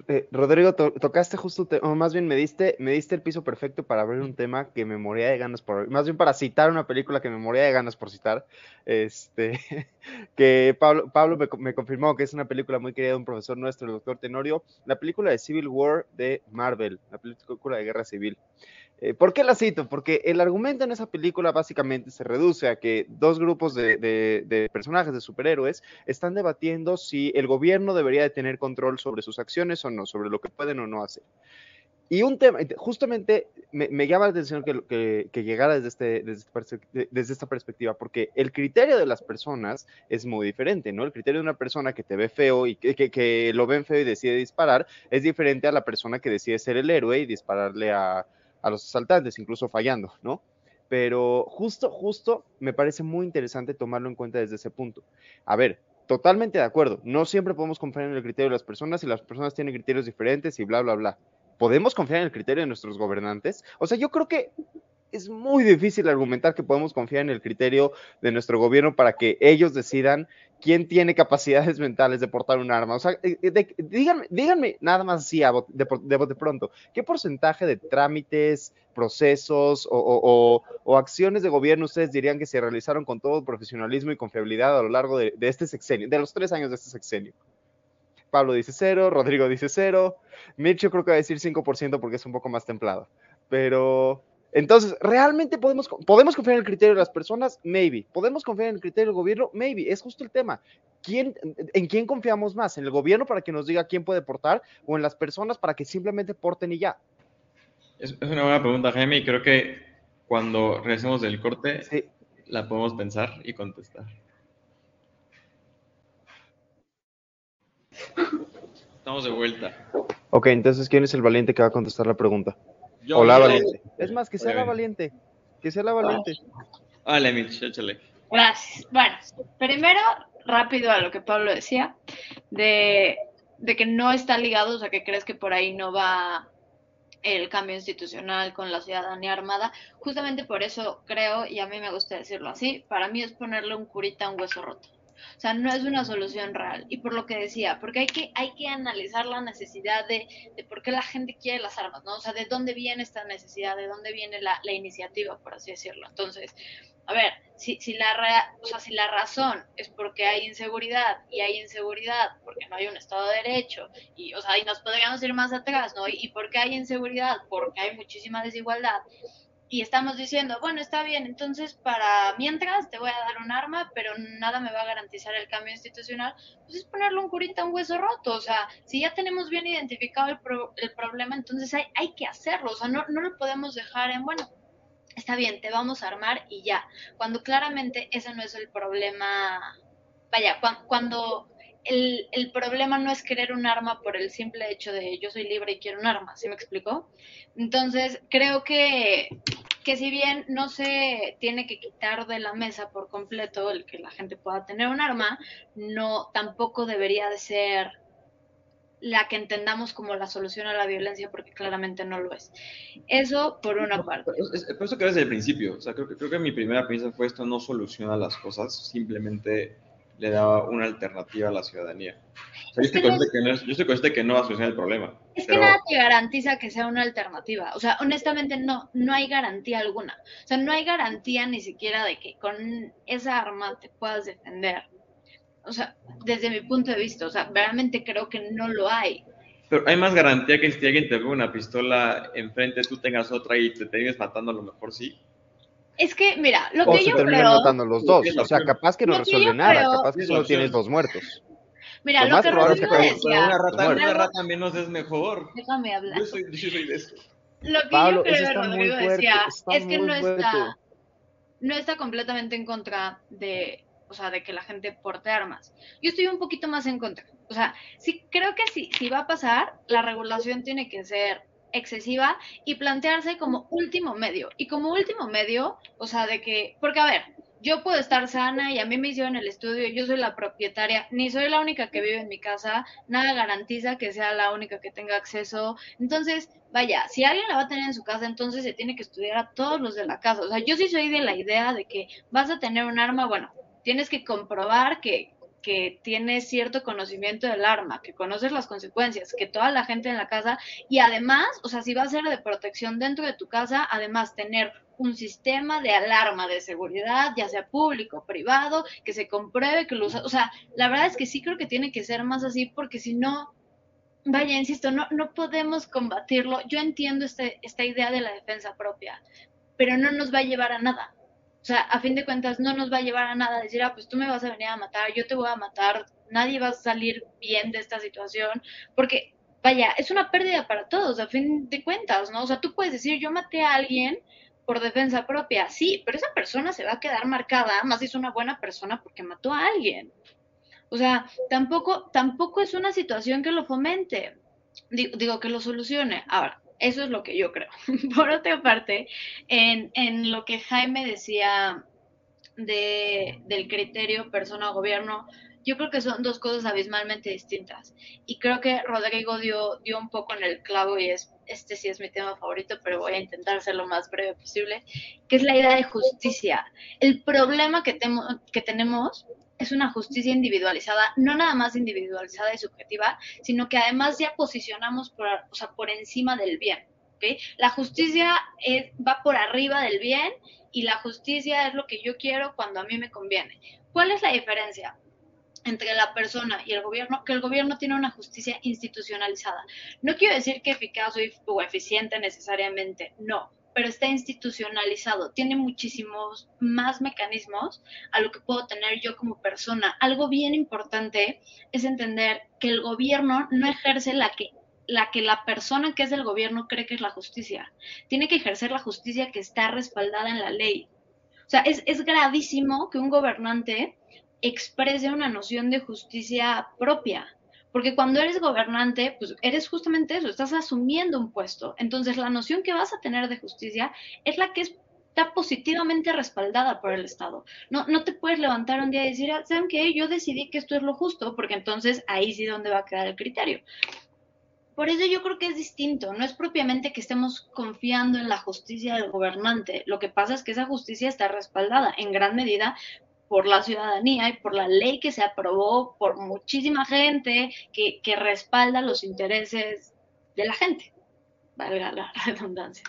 eh, Rodrigo, tocaste justo, o más bien me diste, me diste el piso perfecto para abrir un tema que me moría de ganas por, más bien para citar una película que me moría de ganas por citar, este, que Pablo, Pablo me, me, confirmó que es una película muy querida de un profesor nuestro, el doctor Tenorio, la película de Civil War de Marvel, la película de guerra civil. Eh, ¿Por qué la cito? Porque el argumento en esa película básicamente se reduce a que dos grupos de, personajes, de superhéroes, están debatiendo si el gobierno debería de tener control sobre sus acciones o no, sobre lo que pueden o no hacer. Y un tema, justamente me, llama la atención que, llegara desde, este, desde, desde, esta perspectiva, porque el criterio de las personas es muy diferente, ¿no? El criterio de una persona que te ve feo y que, que lo ven feo y decide disparar es diferente a la persona que decide ser el héroe y dispararle a, a los asaltantes, incluso fallando, ¿no? Pero justo, justo me parece muy interesante tomarlo en cuenta desde ese punto. A ver, totalmente de acuerdo, no siempre podemos confiar en el criterio de las personas y las personas tienen criterios diferentes y bla, bla, bla. ¿Podemos confiar en el criterio de nuestros gobernantes? O sea, yo creo que es muy difícil argumentar que podemos confiar en el criterio de nuestro gobierno para que ellos decidan quién tiene capacidades mentales de portar un arma. O sea, eh, eh, díganme, díganme, nada más así de, de, pronto, ¿qué porcentaje de trámites, procesos o, acciones de gobierno ustedes dirían que se realizaron con todo profesionalismo y confiabilidad a lo largo de, de este sexenio, de los tres años de este sexenio? Pablo dice cero, Rodrigo dice cero, Mitch creo que va a decir 5% porque es un poco más templado. Pero entonces, ¿realmente podemos, podemos confiar en el criterio de las personas? Maybe. ¿Podemos confiar en el criterio del gobierno? Maybe. Es justo el tema. ¿Quién, ¿En quién confiamos más? ¿En el gobierno para que nos diga quién puede portar o en las personas para que simplemente porten y ya? Es, una buena pregunta, Jaime, y creo que cuando regresemos del corte la podemos pensar y contestar. Estamos de vuelta. Ok, entonces, ¿quién es el valiente que va a contestar la pregunta? O la valiente. Es más, que sea la valiente. Que sea la valiente. Vale, Mitch, échale. Gracias. Bueno, primero, rápido a lo que Pablo decía, de, de que no está ligado, o sea, que crees que por ahí no va el cambio institucional con la ciudadanía armada. Justamente por eso creo, y a mí me gusta decirlo así, para mí es ponerle un curita a un hueso roto. O sea, no es una solución real. Y por lo que decía, porque hay que, hay que analizar la necesidad de, de por qué la gente quiere las armas, ¿no? O sea, de dónde viene esta necesidad, de dónde viene la, la iniciativa, por así decirlo. Entonces, a ver, si, si, la o sea, si la razón es porque hay inseguridad y hay inseguridad porque no hay un Estado de Derecho, y, o sea, y nos podríamos ir más atrás, ¿no? Y, y porque hay inseguridad, porque hay muchísima desigualdad, y estamos diciendo, bueno, está bien, entonces para mientras te voy a dar un arma, pero nada me va a garantizar el cambio institucional, pues es ponerle un curita a un hueso roto, o sea, si ya tenemos bien identificado el, el problema, entonces hay, hay que hacerlo, o sea, no, no lo podemos dejar en, bueno, está bien, te vamos a armar y ya, cuando claramente ese no es el problema, vaya, cuando el, el, problema no es querer un arma por el simple hecho de yo soy libre y quiero un arma, ¿sí me explicó? Entonces, creo que, que si bien no se tiene que quitar de la mesa por completo el que la gente pueda tener un arma, no tampoco debería de ser la que entendamos como la solución a la violencia, porque claramente no lo es. Eso por una parte. Por eso que desde el principio, o sea, creo, creo que mi primera piensa fue esto no soluciona las cosas, simplemente le da una alternativa a la ciudadanía. yo, estoy consciente que no yo estoy consciente que no va a solucionar el problema. Es que nada te garantiza que sea una alternativa. O sea, honestamente no, no hay garantía alguna. O sea, no hay garantía ni siquiera de que con esa arma te puedas defender. O sea, desde mi punto de vista, o sea, realmente creo que no lo hay. Pero hay más garantía que si alguien te pone una pistola enfrente, tú tengas otra y te termines matando, a lo mejor sí. Es que, mira, lo que yo terminan creo... matando los dos. O sea, capaz que no resuelve nada, capaz que solo tienes dos muertos. Mira, lo, que Rodrigo decía... Una rata, una rata menos es mejor. Déjame hablar. Yo soy, yo soy de eso. Lo que Pablo, yo creo, Rodrigo decía, es que no está, no está completamente en contra de, o sea, de que la gente porte armas. Yo estoy un poquito más en contra. O sea, sí creo que si, si va a pasar, la regulación tiene que ser excesiva y plantearse como último medio. Y como último medio, o sea, de que, porque a ver, yo puedo estar sana y a mí me hicieron el estudio, yo soy la propietaria, ni soy la única que vive en mi casa, nada garantiza que sea la única que tenga acceso. Entonces, vaya, si alguien la va a tener en su casa, entonces se tiene que estudiar a todos los de la casa. O sea, yo sí soy de la idea de que vas a tener un arma, bueno, tienes que comprobar que, que tienes cierto conocimiento del arma, que conoces las consecuencias, que toda la gente en la casa, y además, o sea, si va a ser de protección dentro de tu casa, además tener un sistema de alarma de seguridad, ya sea público privado, que se compruebe que lo usa. O sea, la verdad es que sí creo que tiene que ser más así, porque si no, vaya, insisto, no, no podemos combatirlo. Yo entiendo este, esta idea de la defensa propia, pero no nos va a llevar a nada. Sea, a fin de cuentas no nos va a llevar a nada decir, ah, pues tú me vas a venir a matar, yo te voy a matar, nadie va a salir bien de esta situación, porque, vaya, es una pérdida para todos, a fin de cuentas, ¿no? O sea, tú puedes decir, yo maté a alguien por defensa propia, sí, pero esa persona se va a quedar marcada, más es una buena persona porque mató a alguien. O sea, tampoco, tampoco es una situación que lo fomente, digo, digo que lo solucione. Ahora, Eso es lo que yo creo. Por otra parte, en, en lo que Jaime decía de, del criterio persona-gobierno, yo creo que son dos cosas abismalmente distintas. Y creo que Rodrigo dio, dio un poco en el clavo y es, este sí es mi tema favorito, pero voy a intentar ser lo más breve posible, que es la idea de justicia. El problema que, que tenemos es una justicia individualizada, no nada más individualizada y subjetiva, sino que además ya posicionamos por, o sea, por encima del bien. ¿okay? La justicia es, va por arriba del bien y la justicia es lo que yo quiero cuando a mí me conviene. ¿Cuál es la diferencia? entre la persona y el gobierno, que el gobierno tiene una justicia institucionalizada. No quiero decir que eficaz o eficiente necesariamente, no, pero está institucionalizado, tiene muchísimos más mecanismos a lo que puedo tener yo como persona. Algo bien importante es entender que el gobierno no ejerce la que la que la persona que es del gobierno cree que es la justicia. Tiene que ejercer la justicia que está respaldada en la ley. O sea, es, es gravísimo que un gobernante exprese una noción de justicia propia. Porque cuando eres gobernante, pues eres justamente eso, estás asumiendo un puesto. Entonces la noción que vas a tener de justicia es la que está positivamente respaldada por el Estado. No, no te puedes levantar un día y decir, ah, ¿saben qué? Yo decidí que esto es lo justo, porque entonces ahí sí donde va a quedar el criterio. Por eso yo creo que es distinto, no es propiamente que estemos confiando en la justicia del gobernante, lo que pasa es que esa justicia está respaldada en gran medida por la ciudadanía y por la ley que se aprobó por muchísima gente que, respalda los intereses de la gente, valga la redundancia.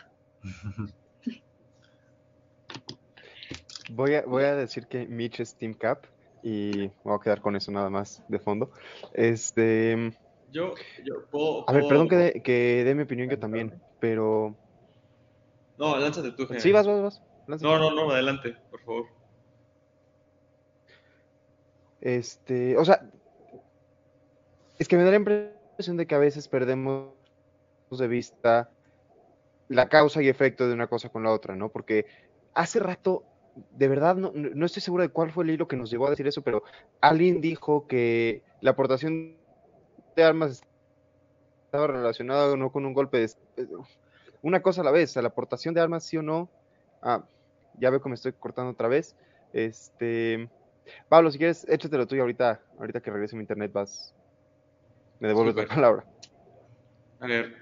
Voy a, voy a decir que Mitch es Team Cap y voy a quedar con eso nada más de fondo. Este. Yo, yo puedo, A ver, perdón que dé que dé mi opinión yo también, pero. No, lánzate tú, Sí, vas, vas, vas. No, no, no, adelante, por favor. Este, o sea, es que me da la impresión de que a veces perdemos de vista la causa y efecto de una cosa con la otra, ¿no? Porque hace rato, de verdad, no, no estoy seguro de cuál fue el hilo que nos llevó a decir eso, pero alguien dijo que la aportación de armas estaba relacionada o no con un golpe de... Una cosa a la vez, la aportación de armas sí o no. Ah, ya veo que me estoy cortando otra vez. Este Pablo, si quieres, échatelo tuyo ahorita, ahorita que regrese mi internet, vas, me devuelves la palabra. A ver,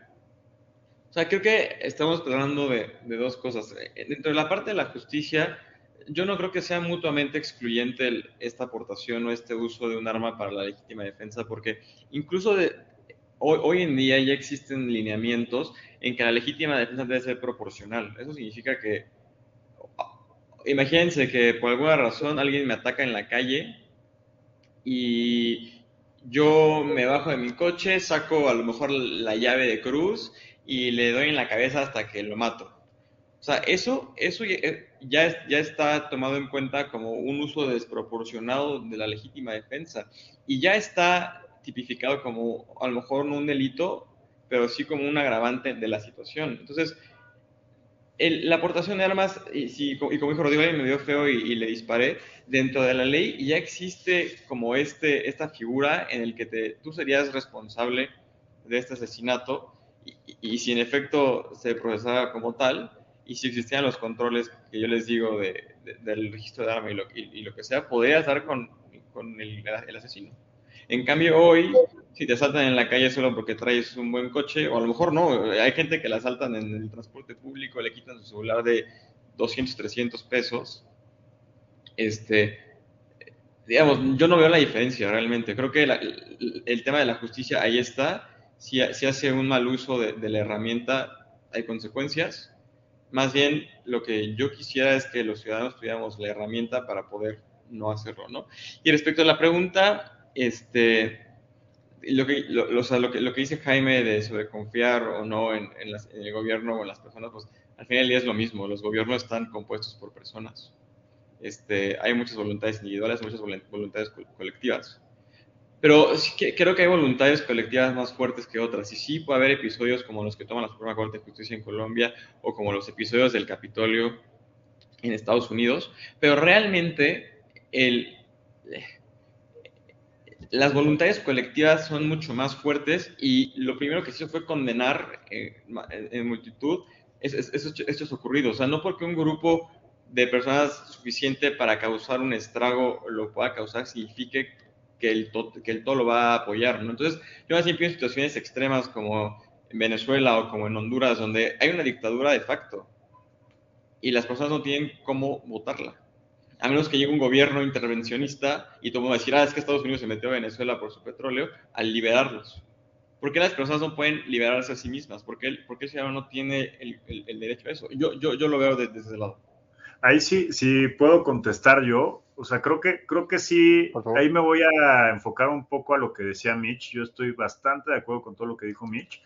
o sea, creo que estamos hablando de, dos cosas. Eh, dentro de la parte de la justicia, yo no creo que sea mutuamente excluyente esta aportación o este uso de un arma para la legítima defensa, porque incluso de, hoy, hoy, en día ya existen lineamientos en que la legítima defensa debe ser proporcional. Eso significa que imagínense que por alguna razón alguien me ataca en la calle y yo me bajo de mi coche, saco a lo mejor la llave de cruz y le doy en la cabeza hasta que lo mato. O sea, eso, eso ya, ya está tomado en cuenta como un uso desproporcionado de la legítima defensa y ya está tipificado como a lo mejor no un delito, pero sí como un agravante de la situación. Entonces, la aportación de armas, y, como dijo Rodrigo, me dio feo y, le disparé, dentro de la ley ya existe como este, esta figura en el que te, tú serías responsable de este asesinato y, si en efecto se procesaba como tal y si existían los controles que yo les digo de, del registro de arma y lo, que sea, podrías dar con, con el asesino. En cambio, hoy, si te asaltan en la calle solo porque traes un buen coche, o a lo mejor no, hay gente que la asaltan en el transporte público, le quitan su celular de 200, 300 pesos. Este, digamos, yo no veo la diferencia realmente. Creo que el tema de la justicia ahí está. Si, si hace un mal uso de, de la herramienta, hay consecuencias. Más bien, lo que yo quisiera es que los ciudadanos tuviéramos la herramienta para poder no hacerlo, ¿no? Y respecto a la pregunta, este, lo que, lo, lo, que, lo que dice Jaime de sobre confiar o no en, en, el gobierno o en las personas, pues al final del día es lo mismo. Los gobiernos están compuestos por personas. Este, hay muchas voluntades individuales, muchas voluntades colectivas. Pero creo que hay voluntades colectivas más fuertes que otras. Y sí puede haber episodios como los que toma la Suprema Corte de Justicia en Colombia o como los episodios del Capitolio en Estados Unidos. Pero realmente el, las voluntades colectivas son mucho más fuertes y lo primero que hizo fue condenar eh, en multitud esos hechos ocurridos. O sea, no porque un grupo de personas suficiente para causar un estrago lo pueda causar, signifique que el, que el todo lo va a apoyar. Entonces, yo más bien en situaciones extremas como en Venezuela o como en Honduras, donde hay una dictadura de facto y las personas no tienen cómo votarla. A menos que llegue un gobierno intervencionista y todo va a decir, ah, es que Estados Unidos se metió a Venezuela por su petróleo, al liberarlos. ¿Por qué las personas no pueden liberarse a sí mismas? ¿Por qué, por qué el ciudadano no tiene el, el, derecho a eso? Yo, yo, yo lo veo desde, ese lado. Ahí sí, sí puedo contestar yo. O sea, creo que, creo que sí, ahí me voy a enfocar un poco a lo que decía Mitch. Yo estoy bastante de acuerdo con todo lo que dijo Mitch.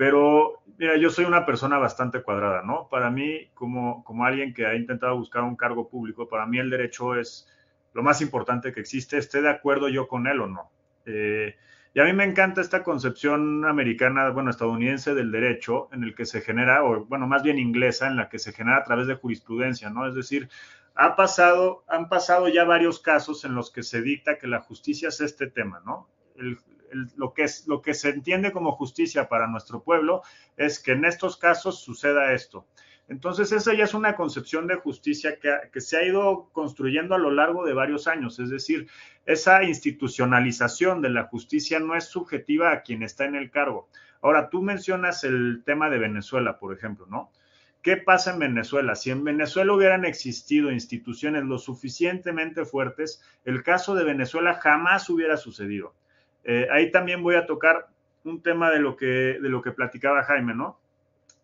Pero, mira, yo soy una persona bastante cuadrada, ¿no? Para mí, como, como alguien que ha intentado buscar un cargo público, para mí el derecho es lo más importante que existe, esté de acuerdo yo con él o no. Eh, y a mí me encanta esta concepción americana, bueno, estadounidense del derecho, en el que se genera, o bueno, más bien inglesa, en la que se genera a través de jurisprudencia, ¿no? Es decir, ha pasado, han pasado ya varios casos en los que se dicta que la justicia es este tema, ¿no? El, lo, que es, lo que se entiende como justicia para nuestro pueblo es que en estos casos suceda esto. Entonces, esa ya es una concepción de justicia que, que, se ha ido construyendo a lo largo de varios años. Es decir, esa institucionalización de la justicia no es subjetiva a quien está en el cargo. Ahora, tú mencionas el tema de Venezuela, por ejemplo, ¿no? ¿Qué pasa en Venezuela? Si en Venezuela hubieran existido instituciones lo suficientemente fuertes, el caso de Venezuela jamás hubiera sucedido. Eh, ahí también voy a tocar un tema de lo, que, de lo que platicaba Jaime, ¿no?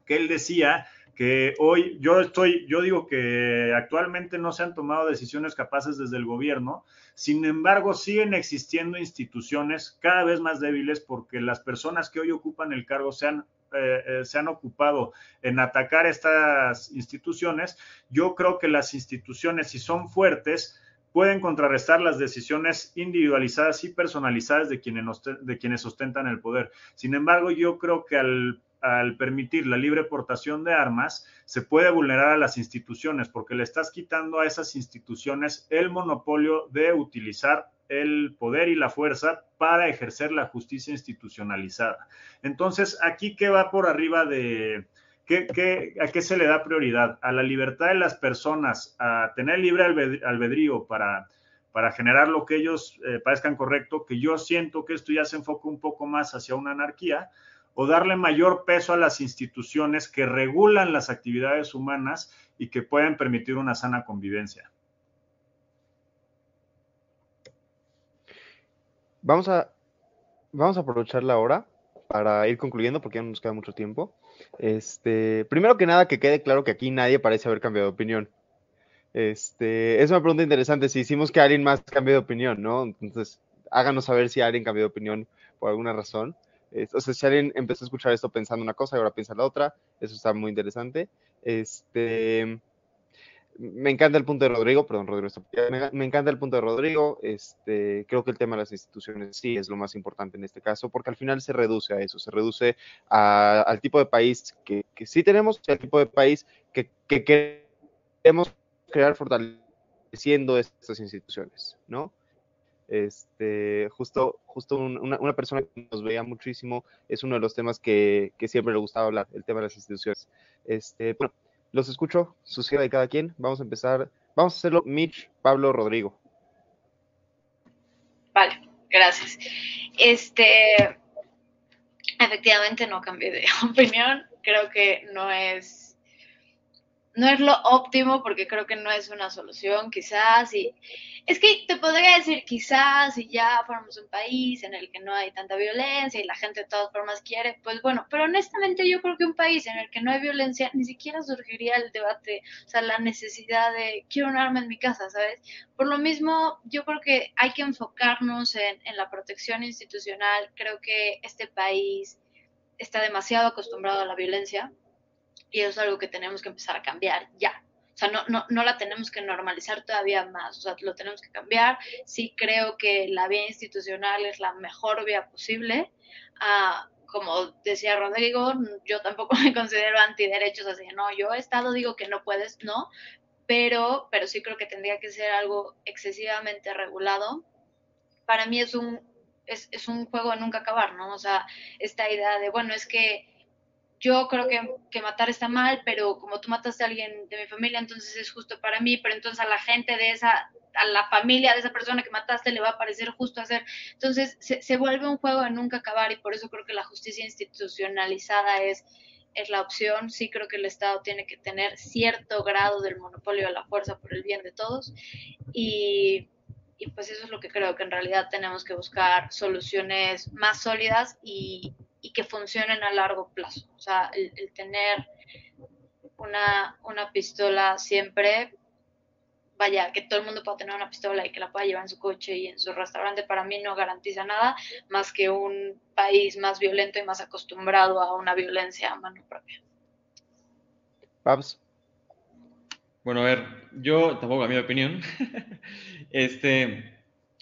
Que él decía que hoy, yo estoy, yo digo que actualmente no se han tomado decisiones capaces desde el gobierno, sin embargo siguen existiendo instituciones cada vez más débiles porque las personas que hoy ocupan el cargo se han, eh, eh, se han ocupado en atacar estas instituciones. Yo creo que las instituciones, si son fuertes, pueden contrarrestar las decisiones individualizadas y personalizadas de quienes, de quienes ostentan el poder. Sin embargo, yo creo que al, al, permitir la libre portación de armas, se puede vulnerar a las instituciones porque le estás quitando a esas instituciones el monopolio de utilizar el poder y la fuerza para ejercer la justicia institucionalizada. Entonces, aquí qué va por arriba de, a qué se le da prioridad? A la libertad de las personas, a tener libre albedrío para, para generar lo que ellos eh, parezcan correcto, que yo siento que esto ya se enfoca un poco más hacia una anarquía, o darle mayor peso a las instituciones que regulan las actividades humanas y que pueden permitir una sana convivencia. Vamos a, vamos a aprovechar la hora para ir concluyendo porque ya no nos queda mucho tiempo. Este, primero que nada, que quede claro que aquí nadie parece haber cambiado de opinión. Este, es una pregunta interesante. Si hicimos que alguien más cambie de opinión, ¿no? Entonces, háganos saber si alguien cambió de opinión por alguna razón. o sea, si alguien empezó a escuchar esto pensando una cosa y ahora piensa la otra, eso está muy interesante. Este, me encanta el punto de Rodrigo, perdón, Rodrigo, me, encanta el punto de Rodrigo. Este, creo que el tema de las instituciones sí es lo más importante en este caso, porque al final se reduce a eso, se reduce al tipo de país que, sí tenemos y al tipo de país que, queremos crear fortaleciendo estas instituciones, ¿no? Este, justo, justo una, persona que nos veía muchísimo es uno de los temas que, que siempre le gustaba hablar, el tema de las instituciones. Este, bueno, los escucho, suceda de cada quien. Vamos a empezar. Vamos a hacerlo Mitch, Pablo, Rodrigo. Vale, gracias. Este, efectivamente no cambié de opinión. Creo que no es no es lo óptimo porque creo que no es una solución, quizás, y es que te podría decir, quizás si ya fuéramos un país en el que no hay tanta violencia y la gente de todas formas quiere, pues bueno, pero honestamente yo creo que un país en el que no hay violencia ni siquiera surgiría el debate, o sea, la necesidad de quiero un arma en mi casa, ¿sabes? Por lo mismo, yo creo que hay que enfocarnos en, en la protección institucional, creo que este país está demasiado acostumbrado a la violencia, y eso es algo que tenemos que empezar a cambiar ya. O sea, no, no, no la tenemos que normalizar todavía más, o sea, lo tenemos que cambiar. Sí creo que la vía institucional es la mejor vía posible. Ah, como decía Rodrigo, yo tampoco me considero antiderechos, así no, yo he estado, digo que no puedes, no, pero, pero sí creo que tendría que ser algo excesivamente regulado para mí es un, es, es un juego de nunca acabar, ¿no? O sea, esta idea de, bueno, es que yo creo que, que, matar está mal, pero como tú mataste a alguien de mi familia, entonces es justo para mí, pero entonces a la gente de esa, a la familia de esa persona que mataste le va a parecer justo hacer. Entonces se, se vuelve un juego de nunca acabar y por eso creo que la justicia institucionalizada es, es la opción. Sí creo que el Estado tiene que tener cierto grado del monopolio de la fuerza por el bien de todos y, y pues eso es lo que creo que en realidad tenemos que buscar soluciones más sólidas y, y que funcionen a largo plazo. O sea, el, el tener una, una, pistola siempre, vaya, que todo el mundo pueda tener una pistola y que la pueda llevar en su coche y en su restaurante, para mí no garantiza nada más que un país más violento y más acostumbrado a una violencia a mano propia. Pabs. Bueno, a ver, yo tampoco a mi opinión. este,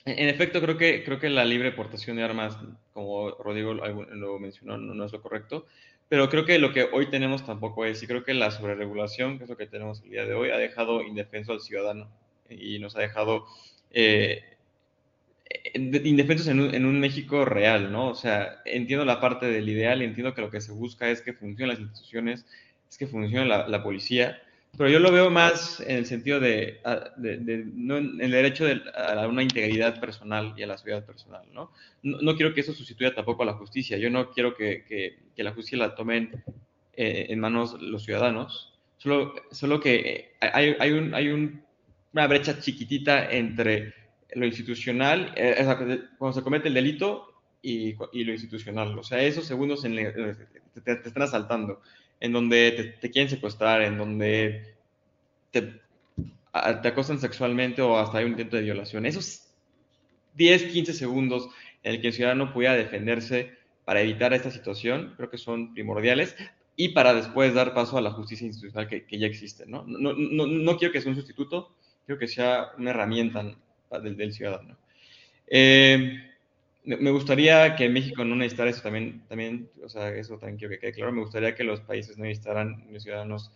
en efecto, creo que, creo que la libre portación de armas, como Rodrigo lo mencionó, no, es lo correcto, pero creo que lo que hoy tenemos tampoco es, y creo que la sobreregulación, que es lo que tenemos el día de hoy, ha dejado indefenso al ciudadano y nos ha dejado eh, indefensos en un, México real, ¿no? O sea, entiendo la parte del ideal, entiendo que lo que se busca es que funcionen las instituciones, es que funcione la policía, pero yo lo veo más en el sentido de, de no, en el derecho de, a una integridad personal y a la seguridad personal, ¿no? ¿no? quiero que eso sustituya tampoco a la justicia. Yo no quiero que, que, la justicia la tomen eh, en manos los ciudadanos. Solo, solo que hay, hay, un, hay un, una brecha chiquitita entre lo institucional, eh, cuando se comete el delito y, y, lo institucional. O sea, esos segundos te, te están asaltando en donde te, quieren secuestrar, en donde te, te acosan sexualmente o hasta hay un intento de violación. Esos 10, 15 segundos en el que el ciudadano pudiera defenderse para evitar esta situación, creo que son primordiales y para después dar paso a la justicia institucional que, que ya existe. ¿no? No, no, no, quiero que sea un sustituto, quiero que sea una herramienta del, del ciudadano. Eh, me gustaría que México no necesitara eso también, también, o sea, eso también quiero que quede claro. Me gustaría que los países no necesitaran, los ciudadanos,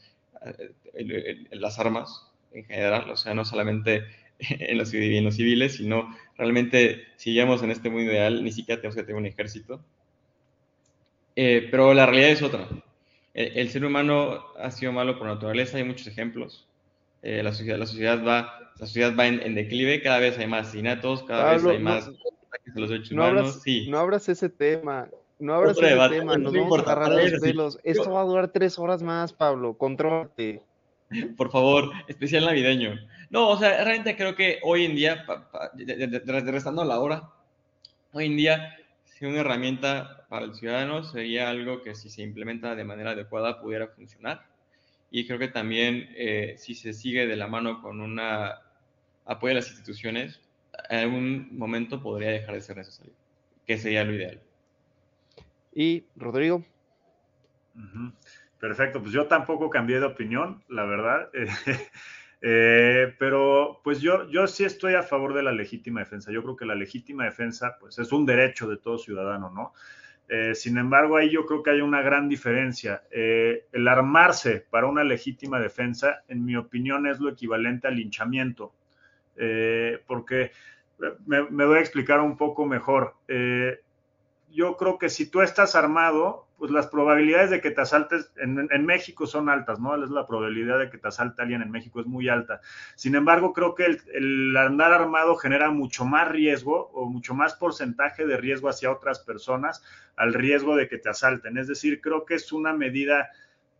eh, el, el, el, las armas en general, o sea, no solamente en los, en los civiles, sino realmente, si llegamos en este mundo ideal, ni siquiera tenemos que tener un ejército. Eh, pero la realidad es otra. El, el, ser humano ha sido malo por naturaleza, hay muchos ejemplos. Eh, la, sociedad, la, sociedad va, la sociedad va en, en, declive, cada vez hay más asesinatos, cada Pablo, vez hay más... No de los no humanos. Abras, sí. no abras ese tema. No abras ese debate, tema. Nos no vamos a agarrar los pelos. Esto va a durar tres horas más, Pablo. Contrólate. Por favor, especial navideño. No, o sea, realmente creo que hoy en día, pa, pa, restando la hora, hoy en día, si una herramienta para el ciudadano sería algo que si se implementa de manera adecuada pudiera funcionar. Y creo que también eh, si se sigue de la mano con una apoyo a las instituciones, en algún momento podría dejar de ser necesario, que sería lo ideal. Y Rodrigo. Uh -huh. Perfecto, pues yo tampoco cambié de opinión, la verdad. eh, pero pues yo, yo sí estoy a favor de la legítima defensa. Yo creo que la legítima defensa pues es un derecho de todo ciudadano, ¿no? Eh, sin embargo, ahí yo creo que hay una gran diferencia. Eh, el armarse para una legítima defensa, en mi opinión, es lo equivalente al linchamiento eh, porque me, voy a explicar un poco mejor. Eh, yo creo que si tú estás armado, pues las probabilidades de que te asaltes en, en, México son altas, ¿no? La probabilidad de que te asalte alguien en México es muy alta. Sin embargo, creo que el, el, andar armado genera mucho más riesgo o mucho más porcentaje de riesgo hacia otras personas al riesgo de que te asalten. Es decir, creo que es una medida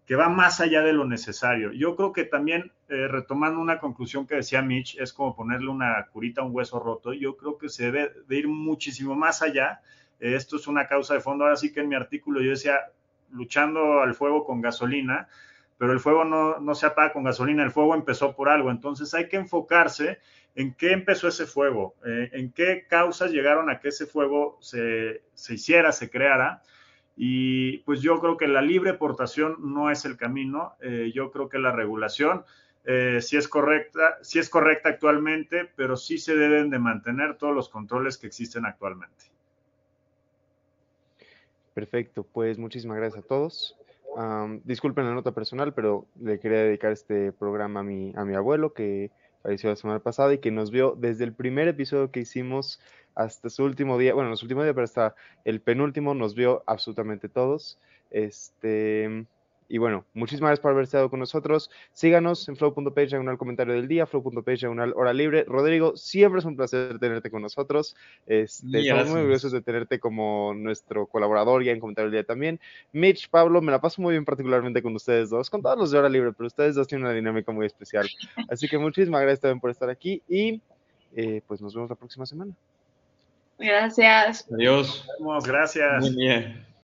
que va más allá de lo necesario. Yo creo que también, eh, retomando una conclusión que decía Mitch, es como ponerle una curita a un hueso roto. Yo creo que se debe de ir muchísimo más allá. Eh, esto es una causa de fondo. Ahora sí que en mi artículo yo decía, luchando al fuego con gasolina, pero el fuego no, no se apaga con gasolina, el fuego empezó por algo. Entonces hay que enfocarse en qué empezó ese fuego, eh, en qué causas llegaron a que ese fuego se, se hiciera, se creara y pues yo creo que la libre portación no es el camino. Eh, yo creo que la regulación eh, sí es correcta, sí es correcta actualmente, pero sí se deben de mantener todos los controles que existen actualmente. Perfecto, pues muchísimas gracias a todos. Um, disculpen la nota personal, pero le quería dedicar este programa a mi, a mi abuelo que falleció la semana pasada y que nos vio desde el primer episodio que hicimos hasta su último día, bueno, no su último día, pero hasta el penúltimo nos vio absolutamente todos. Este, y bueno, muchísimas gracias por haber estado con nosotros. Síganos en flow.page, el comentario del día, flow.page, una hora libre. Rodrigo, siempre es un placer tenerte con nosotros. Este, estamos muy orgullosos de tenerte como nuestro colaborador ya en comentario del día también. Mitch, Pablo, me la paso muy bien particularmente con ustedes dos, con todos los de hora libre, pero ustedes dos tienen una dinámica muy especial. Así que muchísimas gracias también por estar aquí y eh, pues nos vemos la próxima semana. Gracias. Adiós. Nos vemos, gracias. Muy bien.